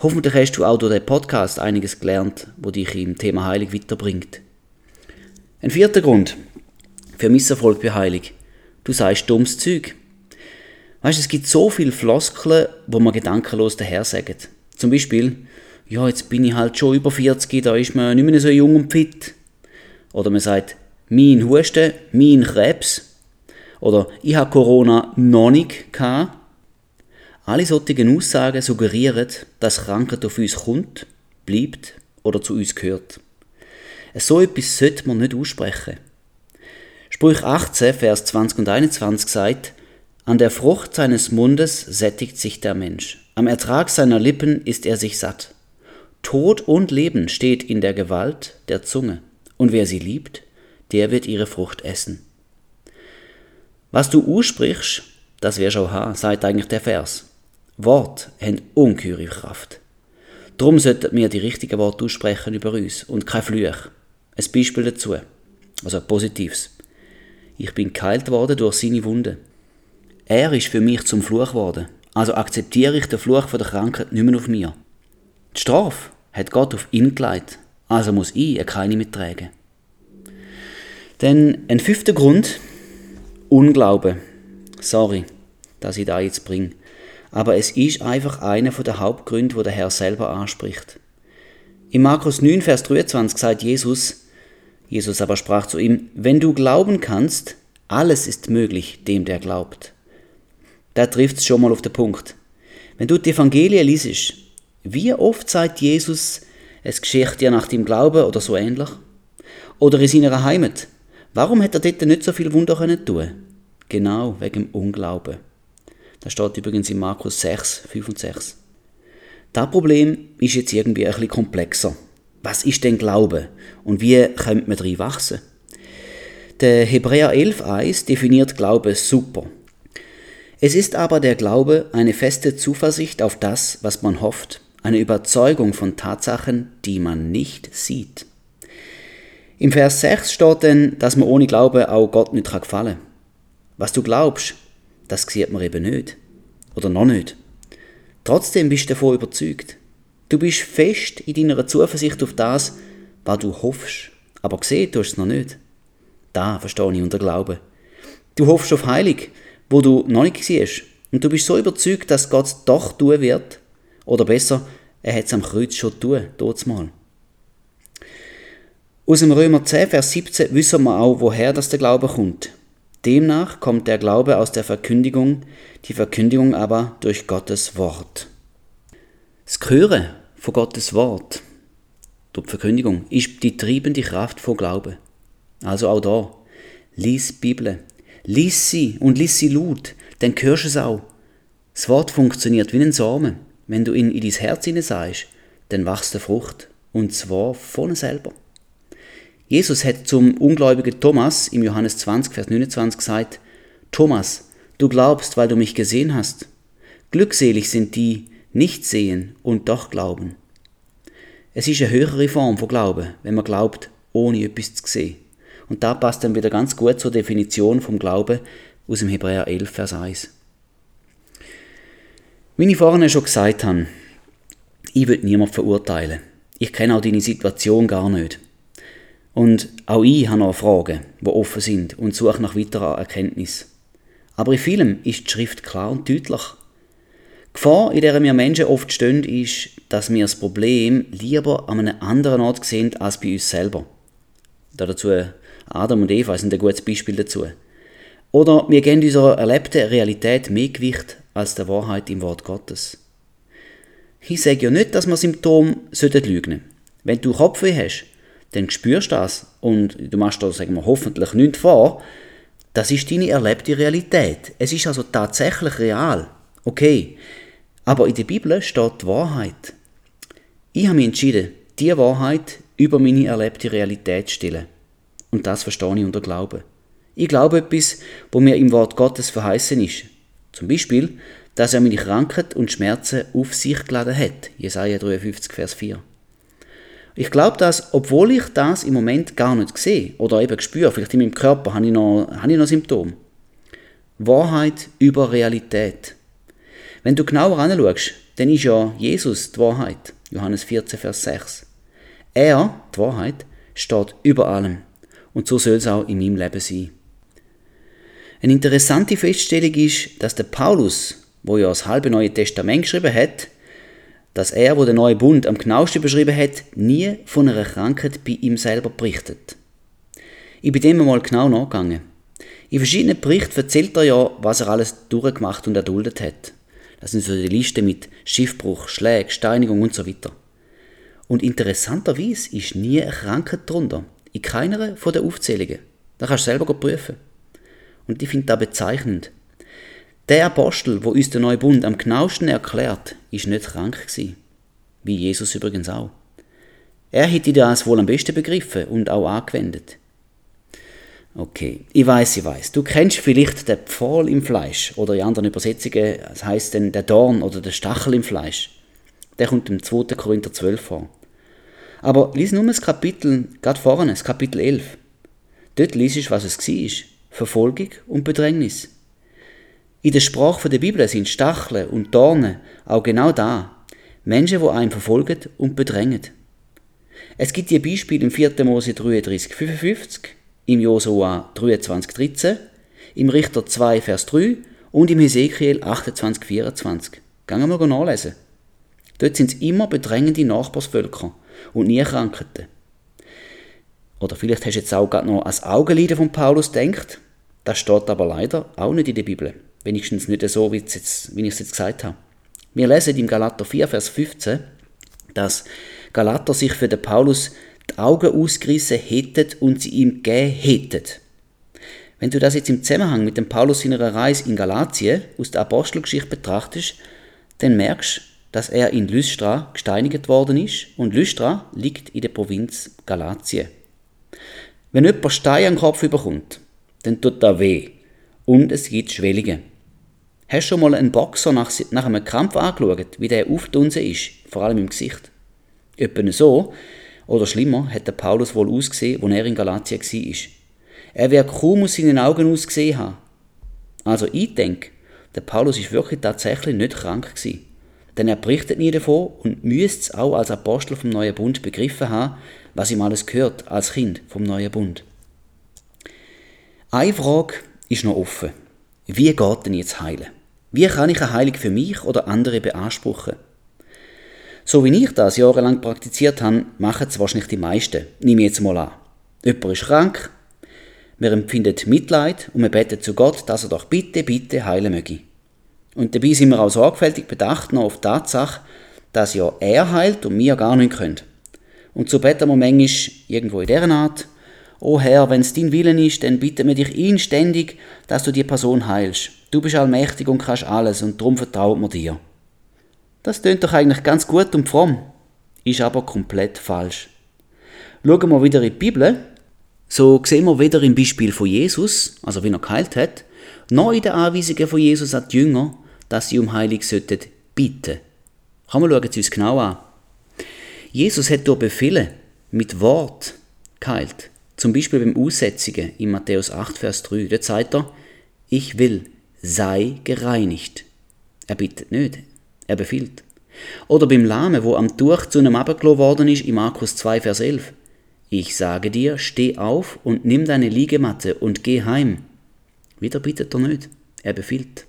Hoffentlich hast du auch durch den Podcast einiges gelernt, wo dich im Thema Heilig weiterbringt. Ein vierter Grund für Misserfolg bei Heilig. Du sagst dummes Zeug. Weißt, es gibt so viele Floskeln, wo man gedankenlos daher sagt. Zum Beispiel, ja, jetzt bin ich halt schon über 40, da ist man nicht mehr so jung und fit. Oder man sagt, mein Husten, mein Krebs. Oder ich habe Corona noch nicht gehabt. Alle solchen Aussagen suggerieren, dass Krankheit auf uns kommt, bleibt oder zu uns gehört. So etwas sollte man nicht aussprechen. Sprüch 18, Vers 20 und 21 sagt, an der Frucht seines Mundes sättigt sich der Mensch, am Ertrag seiner Lippen ist er sich satt. Tod und Leben steht in der Gewalt der Zunge, und wer sie liebt, der wird ihre Frucht essen. Was du aussprichst, das wirst auch haben, sagt eigentlich der Vers. Wort haben ungeheure Kraft. Darum sollten wir die richtigen Worte aussprechen über uns und kein Fluch. Ein Beispiel dazu. Also ein positives. Ich bin geheilt worden durch seine Wunde. Er ist für mich zum Fluch geworden. Also akzeptiere ich den Fluch von der Krankheit nicht mehr auf mir. Die Strafe hat Gott auf ihn gelegt. Also muss ich keine mittragen. Dann ein fünfter Grund. Unglaube. Sorry, dass ich da jetzt bringe aber es ist einfach einer der Hauptgründe, wo der Herr selber anspricht. In Markus 9, Vers 23 sagt Jesus, Jesus aber sprach zu ihm, wenn du glauben kannst, alles ist möglich dem, der glaubt. Da trifft es schon mal auf den Punkt. Wenn du die Evangelien liest, wie oft sagt Jesus, es geschieht dir nach dem Glauben oder so ähnlich? Oder in seiner Heimat? Warum hat er dort nicht so viel Wunder können tun? Genau wegen dem Unglauben. Das steht übrigens in Markus 6, 5 und 6. Das Problem ist jetzt irgendwie ein bisschen komplexer. Was ist denn Glaube und wie könnte man darin wachsen? Der Hebräer 11.1 definiert Glaube super. Es ist aber der Glaube eine feste Zuversicht auf das, was man hofft, eine Überzeugung von Tatsachen, die man nicht sieht. Im Vers 6 steht dann, dass man ohne Glaube auch Gott nicht gefallen kann. Was du glaubst, das sieht man eben nicht. Oder noch nicht. Trotzdem bist du davon überzeugt. Du bist fest in deiner Zuversicht auf das, was du hoffst. Aber gesehen tust du es noch nicht. Da verstehe ich unter Glauben. Du hoffst auf Heilig, wo du noch nicht siehst. Und du bist so überzeugt, dass Gott es doch tun wird. Oder besser, er hat es am Kreuz schon tun, dort mal. Aus dem Römer 10, Vers 17 wissen wir auch, woher das der Glaube kommt. Demnach kommt der Glaube aus der Verkündigung, die Verkündigung aber durch Gottes Wort. Das Hören von Gottes Wort, durch die Verkündigung, ist die treibende Kraft von Glauben. Also auch da, lies die Bibel, lies sie und lies sie laut, dann hörst du es auch. Das Wort funktioniert wie ein Samen. Wenn du ihn in dein Herz sagst, dann wächst der Frucht, und zwar von selber. Jesus hat zum ungläubigen Thomas im Johannes 20, Vers 29 gesagt, Thomas, du glaubst, weil du mich gesehen hast. Glückselig sind die, nicht sehen und doch glauben. Es ist eine höhere Form von Glauben, wenn man glaubt, ohne etwas zu sehen. Und da passt dann wieder ganz gut zur Definition vom Glauben aus dem Hebräer 11, Vers 1. Wie ich vorhin schon gesagt habe, ich will niemand verurteilen. Ich kenne auch deine Situation gar nicht. Und auch ich habe noch Fragen, die offen sind und suche nach weiterer Erkenntnis. Aber in vielem ist die Schrift klar und deutlich. Die Gefahr, in der wir Menschen oft stehen, ist, dass wir das Problem lieber an einem anderen Ort sehen als bei uns selber. Dazu Adam und Eva sind ein gutes Beispiel dazu. Oder wir geben unserer erlebten Realität mehr Gewicht als der Wahrheit im Wort Gottes. Ich sage ja nicht, dass man Symptome sollten. Wenn du Kopfweh hast, dann spürst du das und du machst da, sagen wir, hoffentlich nichts vor. Das ist deine erlebte Realität. Es ist also tatsächlich real. Okay. Aber in der Bibel steht die Wahrheit. Ich habe mich entschieden, diese Wahrheit über meine erlebte Realität zu stellen. Und das verstehe ich unter Glauben. Ich glaube etwas, wo mir im Wort Gottes verheißen ist. Zum Beispiel, dass er meine Krankheit und Schmerzen auf sich geladen hat. Jesaja 53, Vers 4. Ich glaube das, obwohl ich das im Moment gar nicht sehe oder eben spüre, vielleicht in meinem Körper habe ich noch, habe ich noch Symptome. Wahrheit über Realität. Wenn du genauer anschaust, dann ist ja Jesus die Wahrheit. Johannes 14, Vers 6. Er, die Wahrheit, steht über allem. Und so soll es auch in meinem Leben sein. Eine interessante Feststellung ist, dass der Paulus, wo ja das halbe Neue Testament geschrieben hat, dass er, wo der neue Bund am genauesten beschrieben hat, nie von einer Krankheit bei ihm selber berichtet. Ich bin dem mal genau nachgegangen. In verschiedenen Berichten erzählt er ja, was er alles durchgemacht und erduldet hat. Das sind so die Listen mit Schiffbruch, Schläge, Steinigung und so weiter. Und interessanterweise ist nie eine Krankheit drunter. In keiner von den Aufzählungen. Da kannst du selber prüfen. Und ich finde das bezeichnend. Der Apostel, wo uns der neue Bund am genauesten erklärt, ist nicht krank gewesen. Wie Jesus übrigens auch. Er hätte das wohl am besten begriffen und auch angewendet. Okay, ich weiß, ich weiß. Du kennst vielleicht den Pfahl im Fleisch oder in anderen Übersetzungen, das heißt dann der Dorn oder der Stachel im Fleisch. Der kommt im 2. Korinther 12 vor. Aber lies nur das Kapitel, gerade vorne, das Kapitel 11. Dort liest du, was es war. Verfolgung und Bedrängnis. In der Sprache der Bibel sind Stacheln und Dornen auch genau da. Menschen, die einen verfolgen und bedrängen. Es gibt die Beispiele im 4. Mose 33, 55, im Josua 23, 13, im Richter 2, Vers 3 und im Hesekiel 28, 24. Gehen wir nachlesen. Dort sind es immer bedrängende Nachbarsvölker und nie Krankheiten. Oder vielleicht hast du jetzt auch gerade noch als Augenlider von Paulus denkt. Das steht aber leider auch nicht in der Bibel. Wenigstens nicht so, wie, jetzt, wie ich es jetzt gesagt habe. Wir lesen im Galater 4, Vers 15, dass Galater sich für den Paulus die Augen ausgerissen hätten und sie ihm gegeben hätten. Wenn du das jetzt im Zusammenhang mit dem Paulus seiner Reise in Galatien aus der Apostelgeschichte betrachtest, dann merkst du, dass er in Lystra gesteinigt worden ist und Lystra liegt in der Provinz Galatien. Wenn jemand Stein an den Kopf überkommt, dann tut das weh und es gibt Schwellungen. Hast du schon mal einen Boxer nach, nach einem Krampf angeschaut, wie der aufdunsen ist, vor allem im Gesicht? Etwa so, oder schlimmer, hat der Paulus wohl ausgesehen, wo er in Galatien war. Er wird kaum aus seinen Augen ausgesehen haben. Also ich denke, der Paulus ist wirklich tatsächlich nicht krank gewesen. Denn er berichtet nie davon und müsste es auch als Apostel vom Neuen Bund begriffen haben, was ihm alles gehört als Kind vom Neuen Bund. Eine Frage ist noch offen. Wie geht denn jetzt heilen? Wie kann ich eine Heilung für mich oder andere beanspruchen? So wie ich das jahrelang praktiziert habe, machen es wahrscheinlich die meisten. Nehme jetzt mal an. Jemand ist krank, wir empfinden Mitleid und wir beten zu Gott, dass er doch bitte, bitte heilen möge. Und dabei sind wir auch sorgfältig bedacht noch auf die Tatsache, dass ja er heilt und wir gar nicht können. Und so beten wir manchmal irgendwo in dieser Art, O Herr, wenn es dein Willen ist, dann bitten wir dich inständig, dass du die Person heilst. Du bist allmächtig und kannst alles und darum vertraut mir dir. Das tönt doch eigentlich ganz gut und fromm, ist aber komplett falsch. Schauen wir wieder in die Bibel, so sehen wir weder im Beispiel von Jesus, also wie er geheilt hat, noch in den Anweisungen von Jesus an die Jünger, dass sie um Heilung sollten bitten. Wir schauen es uns genau an. Jesus hat durch Befehle mit Wort geheilt. Zum Beispiel beim Aussätzigen in Matthäus 8, Vers 3. Dort sagt er, ich will, sei gereinigt. Er bittet nicht, er befiehlt. Oder beim Lahmen, wo am Tuch zu einem abgelassen worden ist, in Markus 2, Vers 11. Ich sage dir, steh auf und nimm deine Liegematte und geh heim. Wieder bittet er nicht, er befiehlt.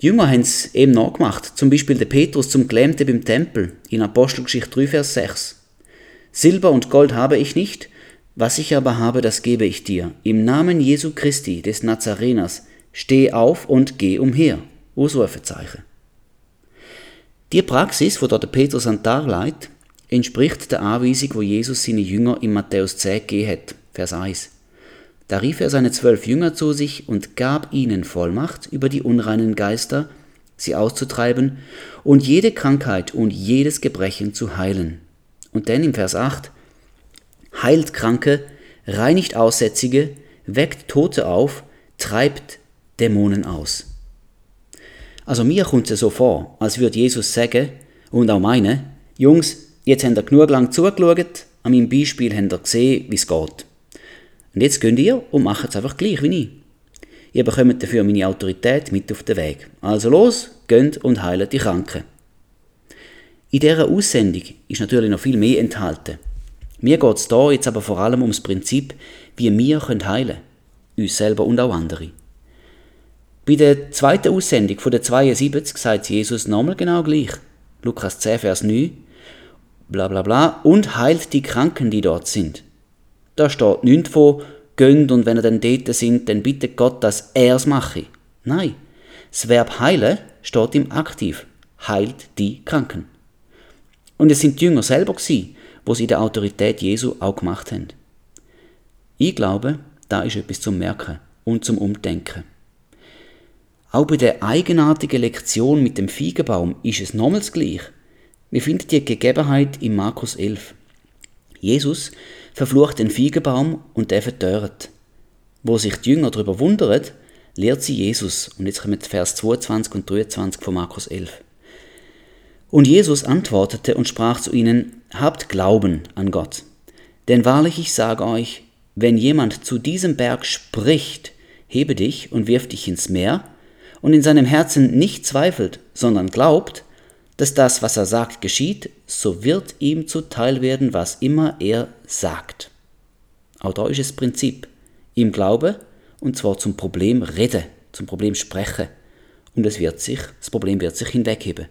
Die Jünger haben es eben nachgemacht, zum Beispiel der Petrus zum Gelähmten beim Tempel in Apostelgeschichte 3, Vers 6. Silber und Gold habe ich nicht, was ich aber habe, das gebe ich dir. Im Namen Jesu Christi, des Nazareners, steh auf und geh umher. Ausrufezeichen. Die Praxis, wo der Petrus an Tag leitet, entspricht der Anweisung, wo Jesus seine Jünger in Matthäus 10 gegeben hat, Vers 1. Da rief er seine zwölf Jünger zu sich und gab ihnen Vollmacht, über die unreinen Geister sie auszutreiben und jede Krankheit und jedes Gebrechen zu heilen. Und dann im Vers 8, heilt Kranke, reinigt Aussätzige, weckt Tote auf, treibt Dämonen aus. Also mir kommt es so vor, als würde Jesus sagen, und auch meine, Jungs, jetzt habt ihr genug lang zugeschaut, an meinem Beispiel habt ihr gesehen, wie es geht. Und jetzt könnt ihr und macht es einfach gleich wie ich. Ihr bekommt dafür meine Autorität mit auf den Weg. Also los, gönnt und heilt die Kranken. In dieser Aussendung ist natürlich noch viel mehr enthalten. Mir geht es hier jetzt aber vor allem ums Prinzip, wie wir können heilen Uns selber und auch andere. Bei der zweiten Aussendung von der 72 sagt Jesus nochmal genau gleich. Lukas 10, Vers 9. Bla bla bla. Und heilt die Kranken, die dort sind. Da steht nichts von, gönnt und wenn er dann dort sind, dann bittet Gott, dass er es mache. Nein, das Verb heilen steht im Aktiv. Heilt die Kranken. Und es sind die Jünger selber gewesen, wo sie der Autorität Jesu auch gemacht haben. Ich glaube, da ist etwas zum Merken und zum Umdenken. Auch bei der eigenartigen Lektion mit dem Feigenbaum ist es nochmals gleich. Wir finden die Gegebenheit in Markus 11. Jesus verflucht den Feigenbaum und der verdörrt. Wo sich die Jünger darüber wundern, lehrt sie Jesus. Und jetzt kommen Vers 22 und 23 von Markus 11. Und Jesus antwortete und sprach zu ihnen, Habt Glauben an Gott. Denn wahrlich ich sage euch, wenn jemand zu diesem Berg spricht, hebe dich und wirf dich ins Meer, und in seinem Herzen nicht zweifelt, sondern glaubt, dass das, was er sagt, geschieht, so wird ihm zuteil werden, was immer er sagt. Auch da ist das Prinzip. Im Glaube, und zwar zum Problem reden, zum Problem sprechen. Und es wird sich, das Problem wird sich hinwegheben.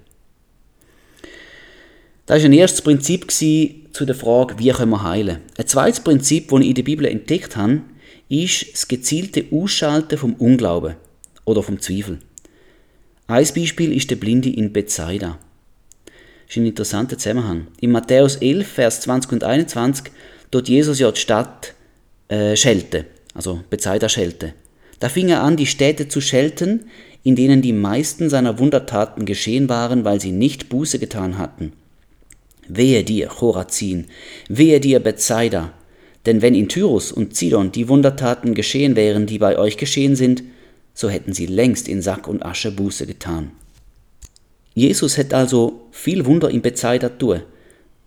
Das war ein erstes Prinzip zu der Frage, wie können wir heilen. Ein zweites Prinzip, das ich in der Bibel entdeckt habe, ist das gezielte Ausschalten vom Unglauben oder vom Zweifel. Ein Beispiel ist der Blinde in Bethsaida. Ist ein interessanter Zusammenhang. In Matthäus 11, Vers 20 und 21 dort Jesus ja die Stadt äh, schelten. also Bethsaida-Schelte. Da fing er an, die Städte zu schelten, in denen die meisten seiner Wundertaten geschehen waren, weil sie nicht Buße getan hatten. Wehe dir, Chorazin, wehe dir, Bethsaida, denn wenn in Tyrus und Zidon die Wundertaten geschehen wären, die bei euch geschehen sind, so hätten sie längst in Sack und Asche Buße getan. Jesus hat also viel Wunder in Bethsaida tun,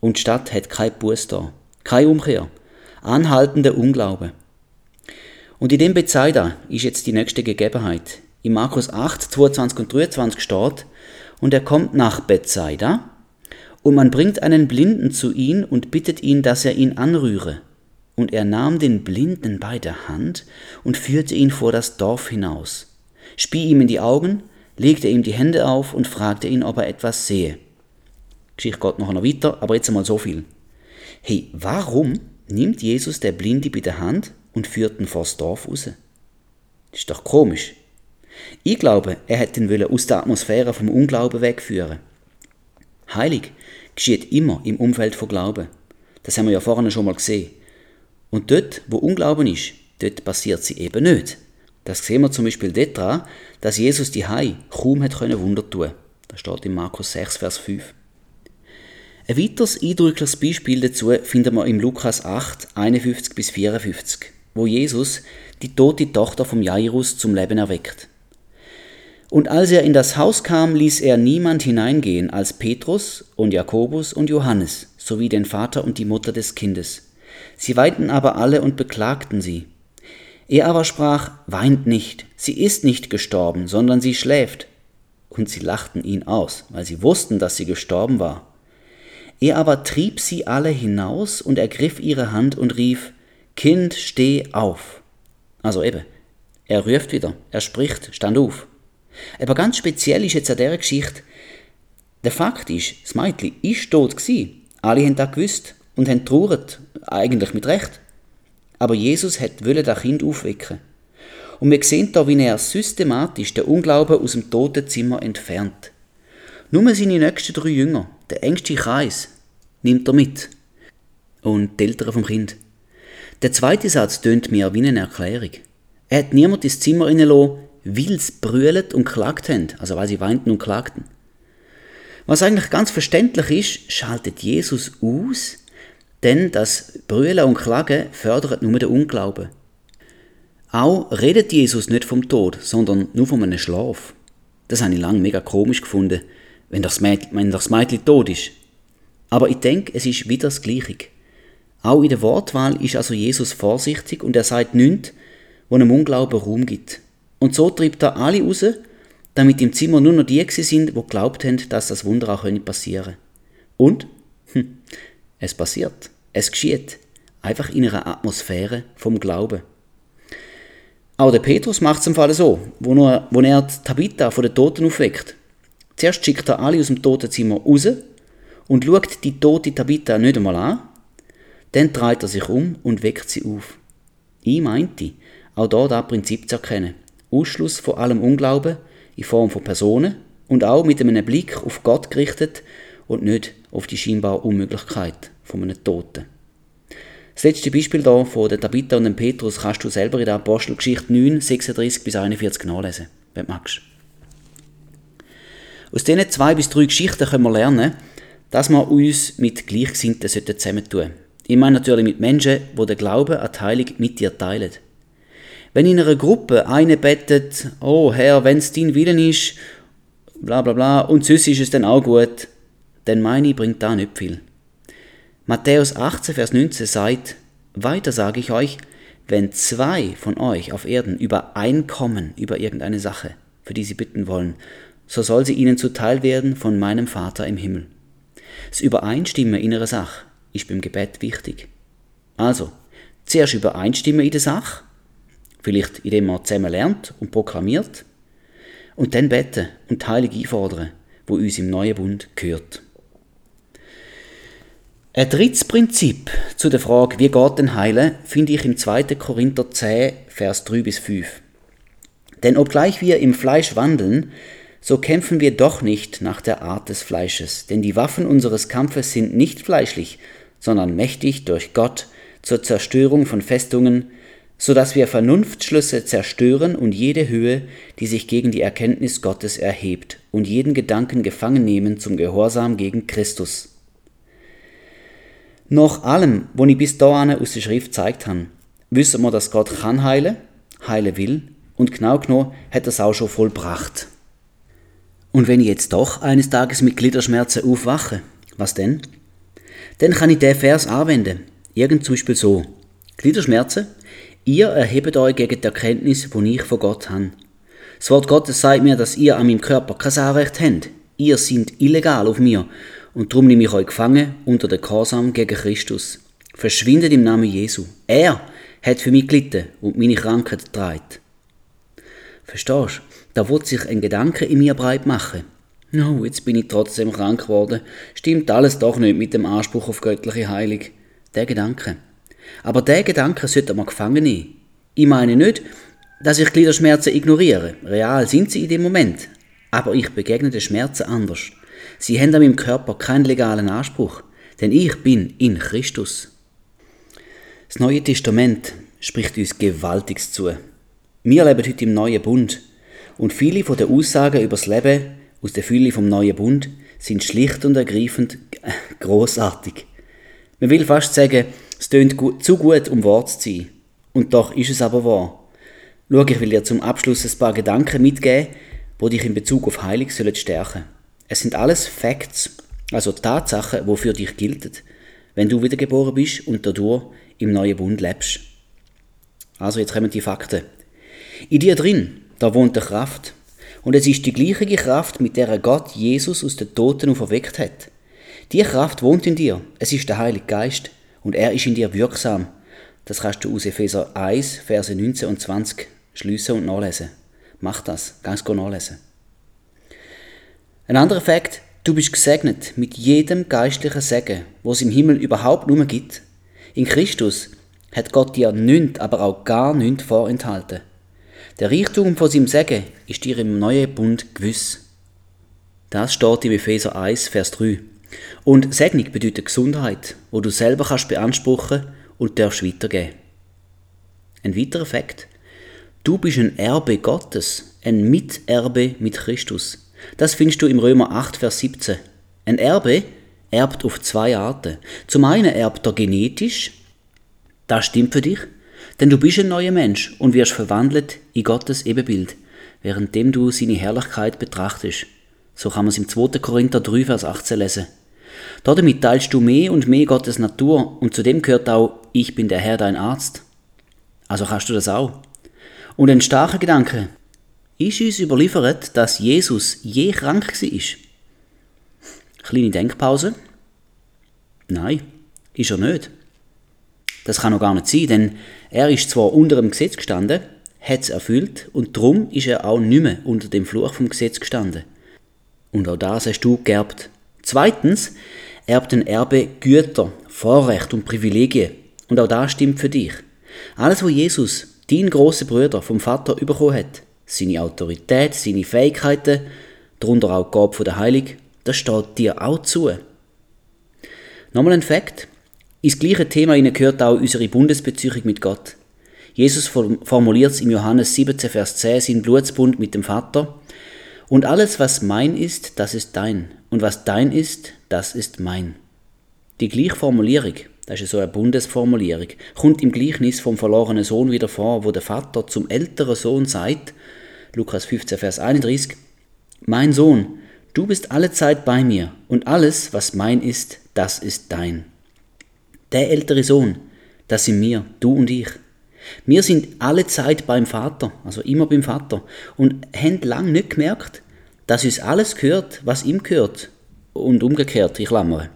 und die Stadt hat kein Buß da, keine Umkehr, anhaltender Unglaube. Und in dem Bethsaida ist jetzt die nächste Gegebenheit. In Markus 8, 22 und 23 steht, und er kommt nach Bethsaida, und man bringt einen Blinden zu ihm und bittet ihn, dass er ihn anrühre. Und er nahm den Blinden bei der Hand und führte ihn vor das Dorf hinaus, spie ihm in die Augen, legte ihm die Hände auf und fragte ihn, ob er etwas sehe. Geschichte geht noch weiter, aber jetzt einmal so viel. Hey, warum nimmt Jesus der Blinde bei der Hand und führt ihn vors Dorf raus? Das ist doch komisch. Ich glaube, er hätte ihn aus der Atmosphäre vom Unglauben wegführen. Heilig geschieht immer im Umfeld von Glauben. Das haben wir ja vorhin schon mal gesehen. Und dort, wo Unglauben ist, dort passiert sie eben nicht. Das sehen wir zum Beispiel daran, dass Jesus die Hai kaum hat können Wunder tun. Das steht in Markus 6, Vers 5. Ein weiteres eindrückliches Beispiel dazu finden wir im Lukas 8, 51 bis 54, wo Jesus die tote Tochter vom Jairus zum Leben erweckt. Und als er in das Haus kam, ließ er niemand hineingehen als Petrus und Jakobus und Johannes sowie den Vater und die Mutter des Kindes. Sie weinten aber alle und beklagten sie. Er aber sprach, weint nicht, sie ist nicht gestorben, sondern sie schläft. Und sie lachten ihn aus, weil sie wussten, dass sie gestorben war. Er aber trieb sie alle hinaus und ergriff ihre Hand und rief, Kind, steh auf. Also eben, er ruft wieder, er spricht, stand auf. Aber ganz speziell ist jetzt an dieser Geschichte, der Fakt ist, das Mädchen ist tot gewesen. Alle haben das gewusst und haben trauert, eigentlich mit Recht. Aber Jesus wollte das Kind aufwecken. Und wir sehen da, wie er systematisch den Unglauben aus dem Totenzimmer entfernt. Nur seine nächsten drei Jünger, der engste Kreis, nimmt er mit. Und die Eltern vom Kind. Der zweite Satz tönt mir wie eine Erklärung. Er hat niemand ins Zimmer hineingelassen, weil sie brüllt und klagt haben, also weil sie weinten und klagten. Was eigentlich ganz verständlich ist, schaltet Jesus aus, denn das Brüllen und Klagen fördert nur den Unglauben. Auch redet Jesus nicht vom Tod, sondern nur von einem Schlaf. Das habe ich lange mega komisch gefunden, wenn das Mädchen, tot ist. Aber ich denke, es ist wieder das Gleiche. Auch in der Wortwahl ist also Jesus vorsichtig und er sagt nichts, wo einem Unglauben Raum gibt. Und so treibt er alle raus, damit im Zimmer nur noch die sind, wo glaubt haben, dass das Wunder auch passieren könnte. Und? Es passiert. Es geschieht. Einfach in einer Atmosphäre vom Glauben. Auch der Petrus macht es im Fall so, wo er, wo er die Tabitha von den Toten aufweckt. Zuerst schickt er alle aus dem Totenzimmer raus und schaut die tote Tabitha nicht einmal an. Dann dreht er sich um und weckt sie auf. Ich meinte, auch da das Prinzip zu erkennen. Ausschluss von allem Unglauben in Form von Personen und auch mit einem Blick auf Gott gerichtet und nicht auf die scheinbare Unmöglichkeit von einem Toten. Das letzte Beispiel hier von der Tabitha und dem Petrus kannst du selber in der Apostelgeschichte 9, 36 bis 41 nachlesen, wenn du magst. Aus diesen zwei bis drei Geschichten können wir lernen, dass wir uns mit Gleichgesinnten zusammentun sollten. Ich meine natürlich mit Menschen, die den Glauben an die Heilung mit dir teilen. Wenn in einer Gruppe eine bettet, oh Herr, wenn es dein Willen ist, bla bla bla, und sonst ist es dann auch gut, dann meine bringt da nicht viel. Matthäus 18, Vers 19 sagt, weiter sage ich euch, wenn zwei von euch auf Erden übereinkommen über irgendeine Sache, für die sie bitten wollen, so soll sie ihnen zuteil werden von meinem Vater im Himmel. Das Übereinstimmen in einer Sache ist beim Gebet wichtig. Also, zuerst übereinstimmen in der Sache, Vielleicht indem man zusammen lernt und proklamiert. Und dann beten und die Heilung einfordern, wo uns im neuen Bund gehört. Ein drittes Prinzip zu der Frage, wie geht denn Heilen, finde ich im 2. Korinther 10, Vers 3 bis 5. Denn obgleich wir im Fleisch wandeln, so kämpfen wir doch nicht nach der Art des Fleisches, denn die Waffen unseres Kampfes sind nicht fleischlich, sondern mächtig durch Gott zur Zerstörung von Festungen, so dass wir Vernunftschlüsse zerstören und jede Höhe, die sich gegen die Erkenntnis Gottes erhebt, und jeden Gedanken gefangen nehmen zum Gehorsam gegen Christus. Nach allem, was ich bis dahin aus der Schrift gezeigt habe, wissen wir, dass Gott kann heilen, heilen will und genau genommen hat er es auch schon vollbracht. Und wenn ich jetzt doch eines Tages mit Gliederschmerzen aufwache, was denn? Dann kann ich den Vers anwenden. Irgend zum Beispiel so. Gliederschmerzen, ihr erhebt euch gegen die Erkenntnis, die ich von Gott habe. Das Wort Gottes sagt mir, dass ihr an meinem Körper kein Anrecht habt. Ihr seid illegal auf mir und darum nehme ich euch gefangen unter den Gehorsam gegen Christus. Verschwindet im Namen Jesu. Er hat für mich gelitten und meine Krankheit getragen. Verstehst du? Da wird sich ein Gedanke in mir breit machen. No, jetzt bin ich trotzdem krank geworden. Stimmt alles doch nicht mit dem Anspruch auf göttliche Heilung. Der Gedanke. Aber der Gedanke sollte man gefangen nehmen. Ich meine nicht, dass ich Gliederschmerzen ignoriere. Real sind sie in dem Moment. Aber ich begegne den Schmerzen anders. Sie haben an meinem Körper keinen legalen Anspruch, denn ich bin in Christus. Das Neue Testament spricht uns Gewaltiges zu. Wir leben heute im Neuen Bund und viele von den Aussagen über das Leben aus der Fülle vom Neuen Bund sind schlicht und ergreifend großartig. Man will fast sagen, es tönt zu gut, um wahr zu sein. Und doch ist es aber wahr. Schau, ich will dir zum Abschluss ein paar Gedanken mitgeben, die dich in Bezug auf Heilung sollen stärken Es sind alles Facts, also Tatsachen, die für dich gelten, wenn du wiedergeboren bist und dadurch im neuen Bund lebst. Also jetzt kommen die Fakten. In dir drin, da wohnt eine Kraft. Und es ist die gleiche Kraft, mit der Gott Jesus aus den Toten auferweckt hat. Die Kraft wohnt in dir. Es ist der Heilige Geist. Und er ist in dir wirksam. Das kannst du aus Epheser 1, Verse 19 und 20 schliessen und nachlesen. Mach das, ganz gut nachlesen. Ein anderer Fakt, du bist gesegnet mit jedem geistlichen Segen, wo es im Himmel überhaupt nur gibt. In Christus hat Gott dir nichts, aber auch gar nichts vorenthalten. Der Reichtum von seinem Segen ist dir im neuen Bund gewiss. Das steht im Epheser 1, Vers 3. Und Segnung bedeutet Gesundheit, wo du selber kannst beanspruchen und darfst weitergeben. Ein weiterer Fakt. Du bist ein Erbe Gottes, ein Miterbe mit Christus. Das findest du im Römer 8, Vers 17. Ein Erbe erbt auf zwei Arten. Zum einen erbt er genetisch, das stimmt für dich, denn du bist ein neuer Mensch und wirst verwandelt in Gottes Ebenbild, währenddem du seine Herrlichkeit betrachtest. So kann man es im 2. Korinther 3, Vers 18 lesen. Damit teilst du mehr und mehr Gottes Natur und zudem gehört auch, ich bin der Herr dein Arzt. Also kannst du das auch. Und ein starker Gedanke. Ist uns überliefert, dass Jesus je krank war? Kleine Denkpause. Nein, ist er nicht. Das kann noch gar nicht sein, denn er ist zwar unter dem Gesetz gestanden, hat es erfüllt und darum ist er auch nicht mehr unter dem Fluch vom Gesetz gestanden. Und auch das hast du geerbt. Zweitens erbt ein Erbe Güter, Vorrecht und Privilegien. Und auch das stimmt für dich. Alles, was Jesus, dein großer Bruder, vom Vater bekommen hat, seine Autorität, seine Fähigkeiten, darunter auch die Gabe der Heilung, das steht dir auch zu. Nochmal ein Fakt. Ins gleiche Thema gehört auch unsere Bundesbeziehung mit Gott. Jesus formuliert es im Johannes 17, Vers 10, sein Blutsbund mit dem Vater. Und alles, was mein ist, das ist dein. Und was dein ist, das ist mein. Die gleiche Formulierung, das ist so eine Bundesformulierung, kommt im Gleichnis vom verlorenen Sohn wieder vor, wo der Vater zum älteren Sohn sagt, Lukas 15, Vers 31, Mein Sohn, du bist alle Zeit bei mir, und alles, was mein ist, das ist dein. Der ältere Sohn, das sind wir, du und ich. Wir sind alle Zeit beim Vater, also immer beim Vater, und haben lang nicht gemerkt, dass uns alles gehört, was ihm gehört. Und umgekehrt, ich klammere.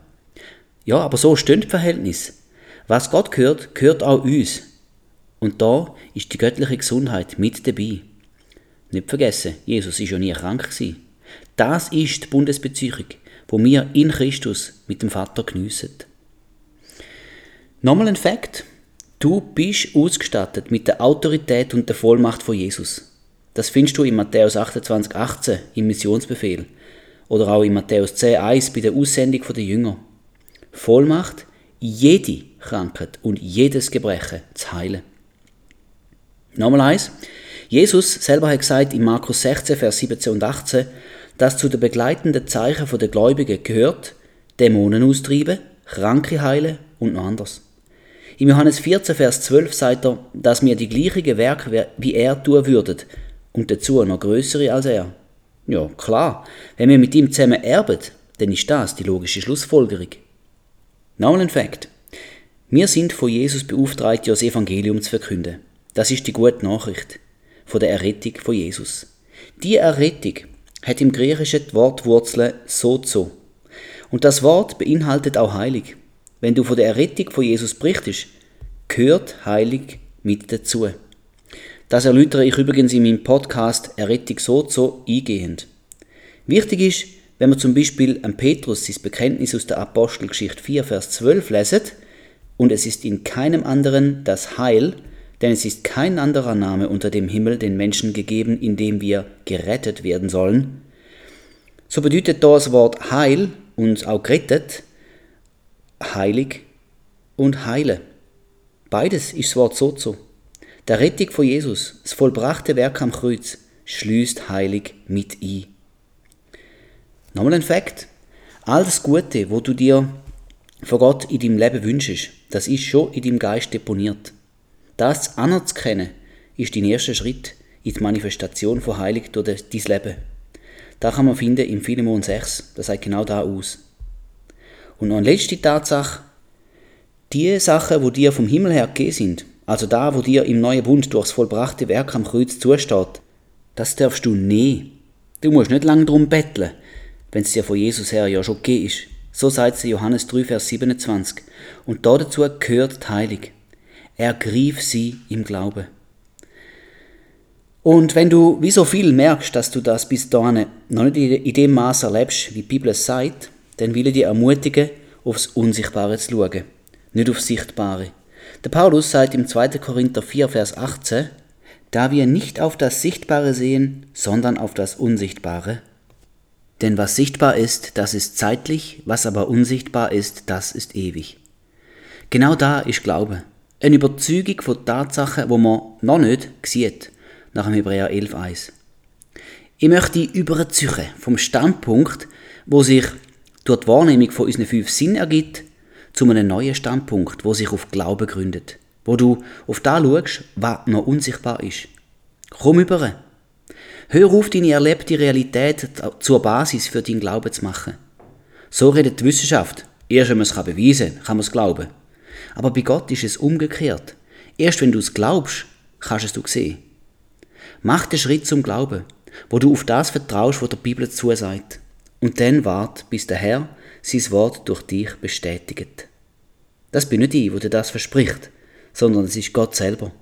Ja, aber so stehen die Verhältnisse. Was Gott gehört, gehört auch uns. Und da ist die göttliche Gesundheit mit dabei. Nicht vergessen, Jesus ist ja nie krank gewesen. Das ist die Bundesbeziehung, wo wir in Christus mit dem Vater geniessen. Nochmal ein Fakt. Du bist ausgestattet mit der Autorität und der Vollmacht von Jesus. Das findest du in Matthäus 28, 18 im Missionsbefehl oder auch in Matthäus 10, 1 bei der Aussendung der Jünger. Vollmacht, jede Krankheit und jedes Gebrechen zu heilen. Nochmal eins. Jesus selber hat gesagt in Markus 16, Vers 17 und 18, dass zu den begleitenden Zeichen der Gläubigen gehört, Dämonen austreiben, Kranke heilen und noch anders. Im Johannes 14, Vers 12 sagt er, dass wir die gleichen Werke wie er tun würden und dazu noch größere als er. Ja, klar, wenn wir mit ihm zusammen erben, dann ist das die logische Schlussfolgerung. Nochmal ein Fakt. Wir sind von Jesus beauftragt, das Evangelium zu verkünden. Das ist die gute Nachricht von der Errettung von Jesus. Die Errettung hat im Griechischen die Wortwurzel sozo. Und das Wort beinhaltet auch heilig. Wenn du von der Errettung von Jesus berichtest, gehört heilig mit dazu. Das erläutere ich übrigens in meinem Podcast Errettung sozo eingehend. Wichtig ist, wenn wir zum Beispiel am Petrus sein Bekenntnis aus der Apostelgeschichte 4, Vers 12 lesen, und es ist in keinem anderen das Heil, denn es ist kein anderer Name unter dem Himmel den Menschen gegeben, in dem wir gerettet werden sollen. So bedeutet das Wort Heil und auch gerettet heilig und heile. Beides ist das Wort Sozo. Der Rettung von Jesus, das vollbrachte Werk am Kreuz, schließt heilig mit ein. Nochmal ein Fakt. All das Gute, wo du dir von Gott in deinem Leben wünschst, das ist schon in deinem Geist deponiert. Das anerzukennen, ist dein erster Schritt in die Manifestation von Heilig durch dein Leben. Da kann man finden im Philemon 6, das sagt genau da aus. Und noch eine letzte Tatsache, die Sachen, wo dir vom Himmel her gegeben sind, also da, wo dir im neuen Bund durchs vollbrachte Werk am Kreuz zusteht, das darfst du nehmen. Du musst nicht lange drum betteln, wenn es dir von Jesus her ja schon gegeben ist. So sagt es Johannes 3, Vers 27. Und dazu gehört die Heilung. Ergriff sie im Glauben. Und wenn du wie so viel merkst, dass du das bis dahin noch nicht in dem Maß erlebst, wie die Bibel es sagt, dann will ich dich ermutigen, aufs Unsichtbare zu schauen, nicht aufs Sichtbare. Der Paulus sagt im 2. Korinther 4, Vers 18, da wir nicht auf das Sichtbare sehen, sondern auf das Unsichtbare. Denn was sichtbar ist, das ist zeitlich, was aber unsichtbar ist, das ist ewig. Genau da ist Glaube. Eine Überzeugung von Tatsachen, wo man noch nicht sieht, nach dem Hebräer 11,1. Ich möchte überziehen vom Standpunkt, wo sich durch die Wahrnehmung von unseren fünf Sinnen ergibt, zu einem neuen Standpunkt, wo sich auf Glauben gründet, wo du auf da schaust, was noch unsichtbar ist. Komm über. Hör auf, deine erlebte Realität zur Basis für deinen Glauben zu machen. So redet die Wissenschaft. Erst wenn man es beweisen kann, kann man es glauben. Aber bei Gott ist es umgekehrt. Erst wenn du es glaubst, kannst du es sehen. Mach den Schritt zum Glauben, wo du auf das vertraust, was der Bibel zusagt. Und dann wart, bis der Herr sein Wort durch dich bestätigt. Das bin nicht ich, wo dir das verspricht, sondern es ist Gott selber.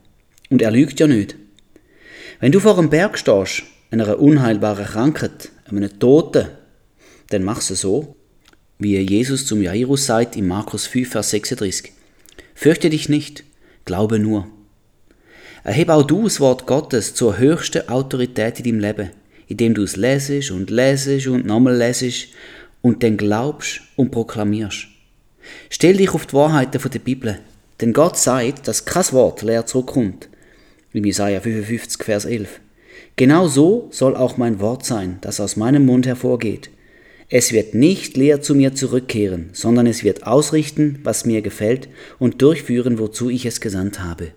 Und er lügt ja nicht. Wenn du vor einem Berg stehst, einer unheilbaren Krankheit, einem Toten, dann machst du so, wie Jesus zum Jairus sagt in Markus 5, Vers 36. Fürchte dich nicht, glaube nur. Erhebe auch du das Wort Gottes zur höchsten Autorität in deinem Leben indem du es lesest und lesest und nochmal lesest und dann glaubst und proklamierst. Stell dich auf die Wahrheiten der Bibel, denn Gott sagt, dass kein Wort leer zurückkommt. Im Jesaja 55, Vers 11. Genau so soll auch mein Wort sein, das aus meinem Mund hervorgeht. Es wird nicht leer zu mir zurückkehren, sondern es wird ausrichten, was mir gefällt und durchführen, wozu ich es gesandt habe.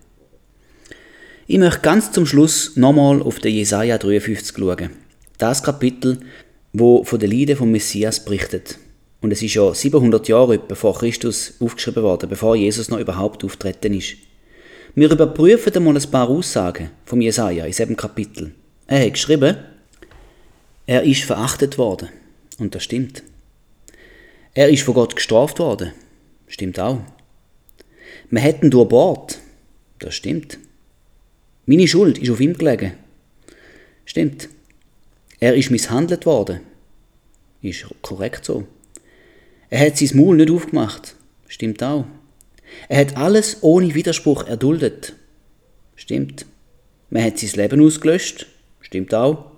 Ich möchte ganz zum Schluss nochmal auf den Jesaja 53 schauen das Kapitel, wo von den Leiden vom Messias berichtet. Und es ist ja 700 Jahre bevor Christus aufgeschrieben worden, bevor Jesus noch überhaupt auftreten ist. Wir überprüfen einmal ein paar Aussagen vom Jesaja in diesem Kapitel. Er hat geschrieben, er ist verachtet worden. Und das stimmt. Er ist von Gott gestraft worden. Stimmt auch. Wir hätten durch Bord. Das stimmt. Meine Schuld ist auf ihm gelegen. Stimmt. Er ist misshandelt worden. Ist korrekt so. Er hat sein Maul nicht aufgemacht. Stimmt auch. Er hat alles ohne Widerspruch erduldet. Stimmt. Man hat sein Leben ausgelöscht. Stimmt auch.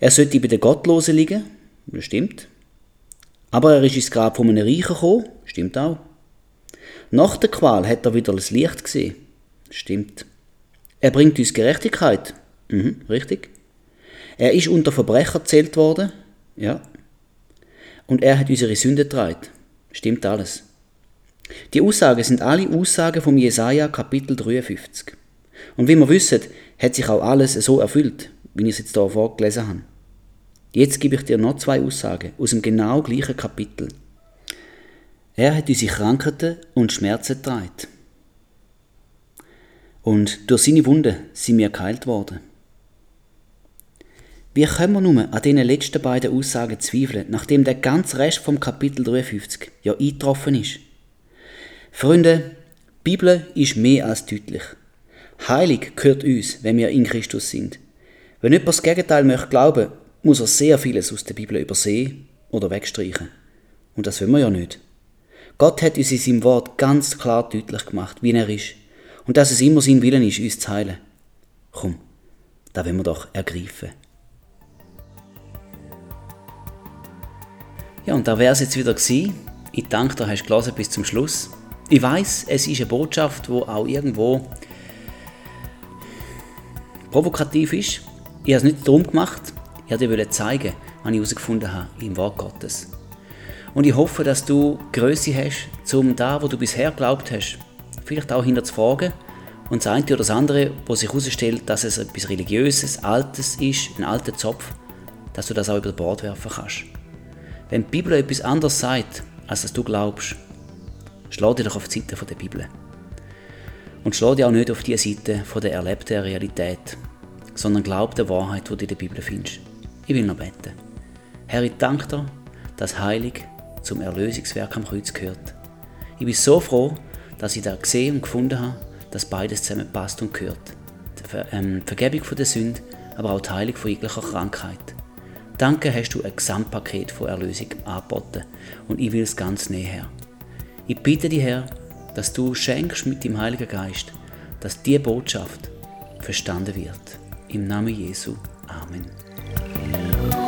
Er sollte bei den Gottlosen liegen. Das stimmt. Aber er ist ins Grab von einem Reichen gekommen. Stimmt auch. Nach der Qual hat er wieder das Licht gesehen. Stimmt. Er bringt uns Gerechtigkeit. Mhm, richtig. Er ist unter Verbrecher gezählt worden. Ja. Und er hat unsere Sünde getragen. Stimmt alles. Die Aussagen sind alle Aussagen vom Jesaja Kapitel 53. Und wie wir wissen, hat sich auch alles so erfüllt, wie ich es jetzt hier vorgelesen habe. Jetzt gebe ich dir noch zwei Aussagen aus dem genau gleichen Kapitel. Er hat unsere Krankheiten und Schmerzen getragen. Und durch seine Wunden sind wir geheilt worden. Wie können wir nur an diesen letzten beiden Aussagen zweifeln, nachdem der ganze Rest vom Kapitel 53 ja eingetroffen ist? Freunde, die Bibel ist mehr als deutlich. Heilig gehört uns, wenn wir in Christus sind. Wenn jemand das Gegenteil möchte glauben, muss er sehr vieles aus der Bibel übersehen oder wegstreichen. Und das wollen wir ja nicht. Gott hat uns in seinem Wort ganz klar deutlich gemacht, wie er ist. Und dass es immer sein Willen ist, uns zu heilen. Komm, da wollen wir doch ergreifen. Ja, und da wäre es jetzt wieder gewesen. Ich danke dir, hast du bis zum Schluss. Ich weiß, es ist eine Botschaft, wo auch irgendwo provokativ ist. Ich habe es nicht darum gemacht. Wollte dir zeigen, was ich herausgefunden habe im Wort Gottes. Und ich hoffe, dass du Größe hast, um da, wo du bisher glaubt hast, vielleicht auch hinterzufragen und das eine oder das andere, wo sich herausstellt, dass es etwas Religiöses, Altes ist, ein alter Zopf, dass du das auch über Bord werfen kannst. Wenn die Bibel etwas anderes sagt, als dass du glaubst, schlag dich doch auf die Seite der Bibel. Und schlag dich auch nicht auf die Seite der erlebten Realität, sondern glaub der Wahrheit, die du in der Bibel findest. Ich will noch beten. Herr, ich danke dir, dass Heilig zum Erlösungswerk am Kreuz gehört. Ich bin so froh, dass ich da gesehen und gefunden habe, dass beides zusammenpasst und gehört. Die Ver ähm, Vergebung von der Sünde, aber auch die Heilung von jeglicher Krankheit. Danke hast du ein Gesamtpaket von Erlösung angeboten und ich will es ganz näher. Ich bitte dich, Herr, dass du schenkst mit dem Heiligen Geist, dass diese Botschaft verstanden wird. Im Namen Jesu. Amen. Música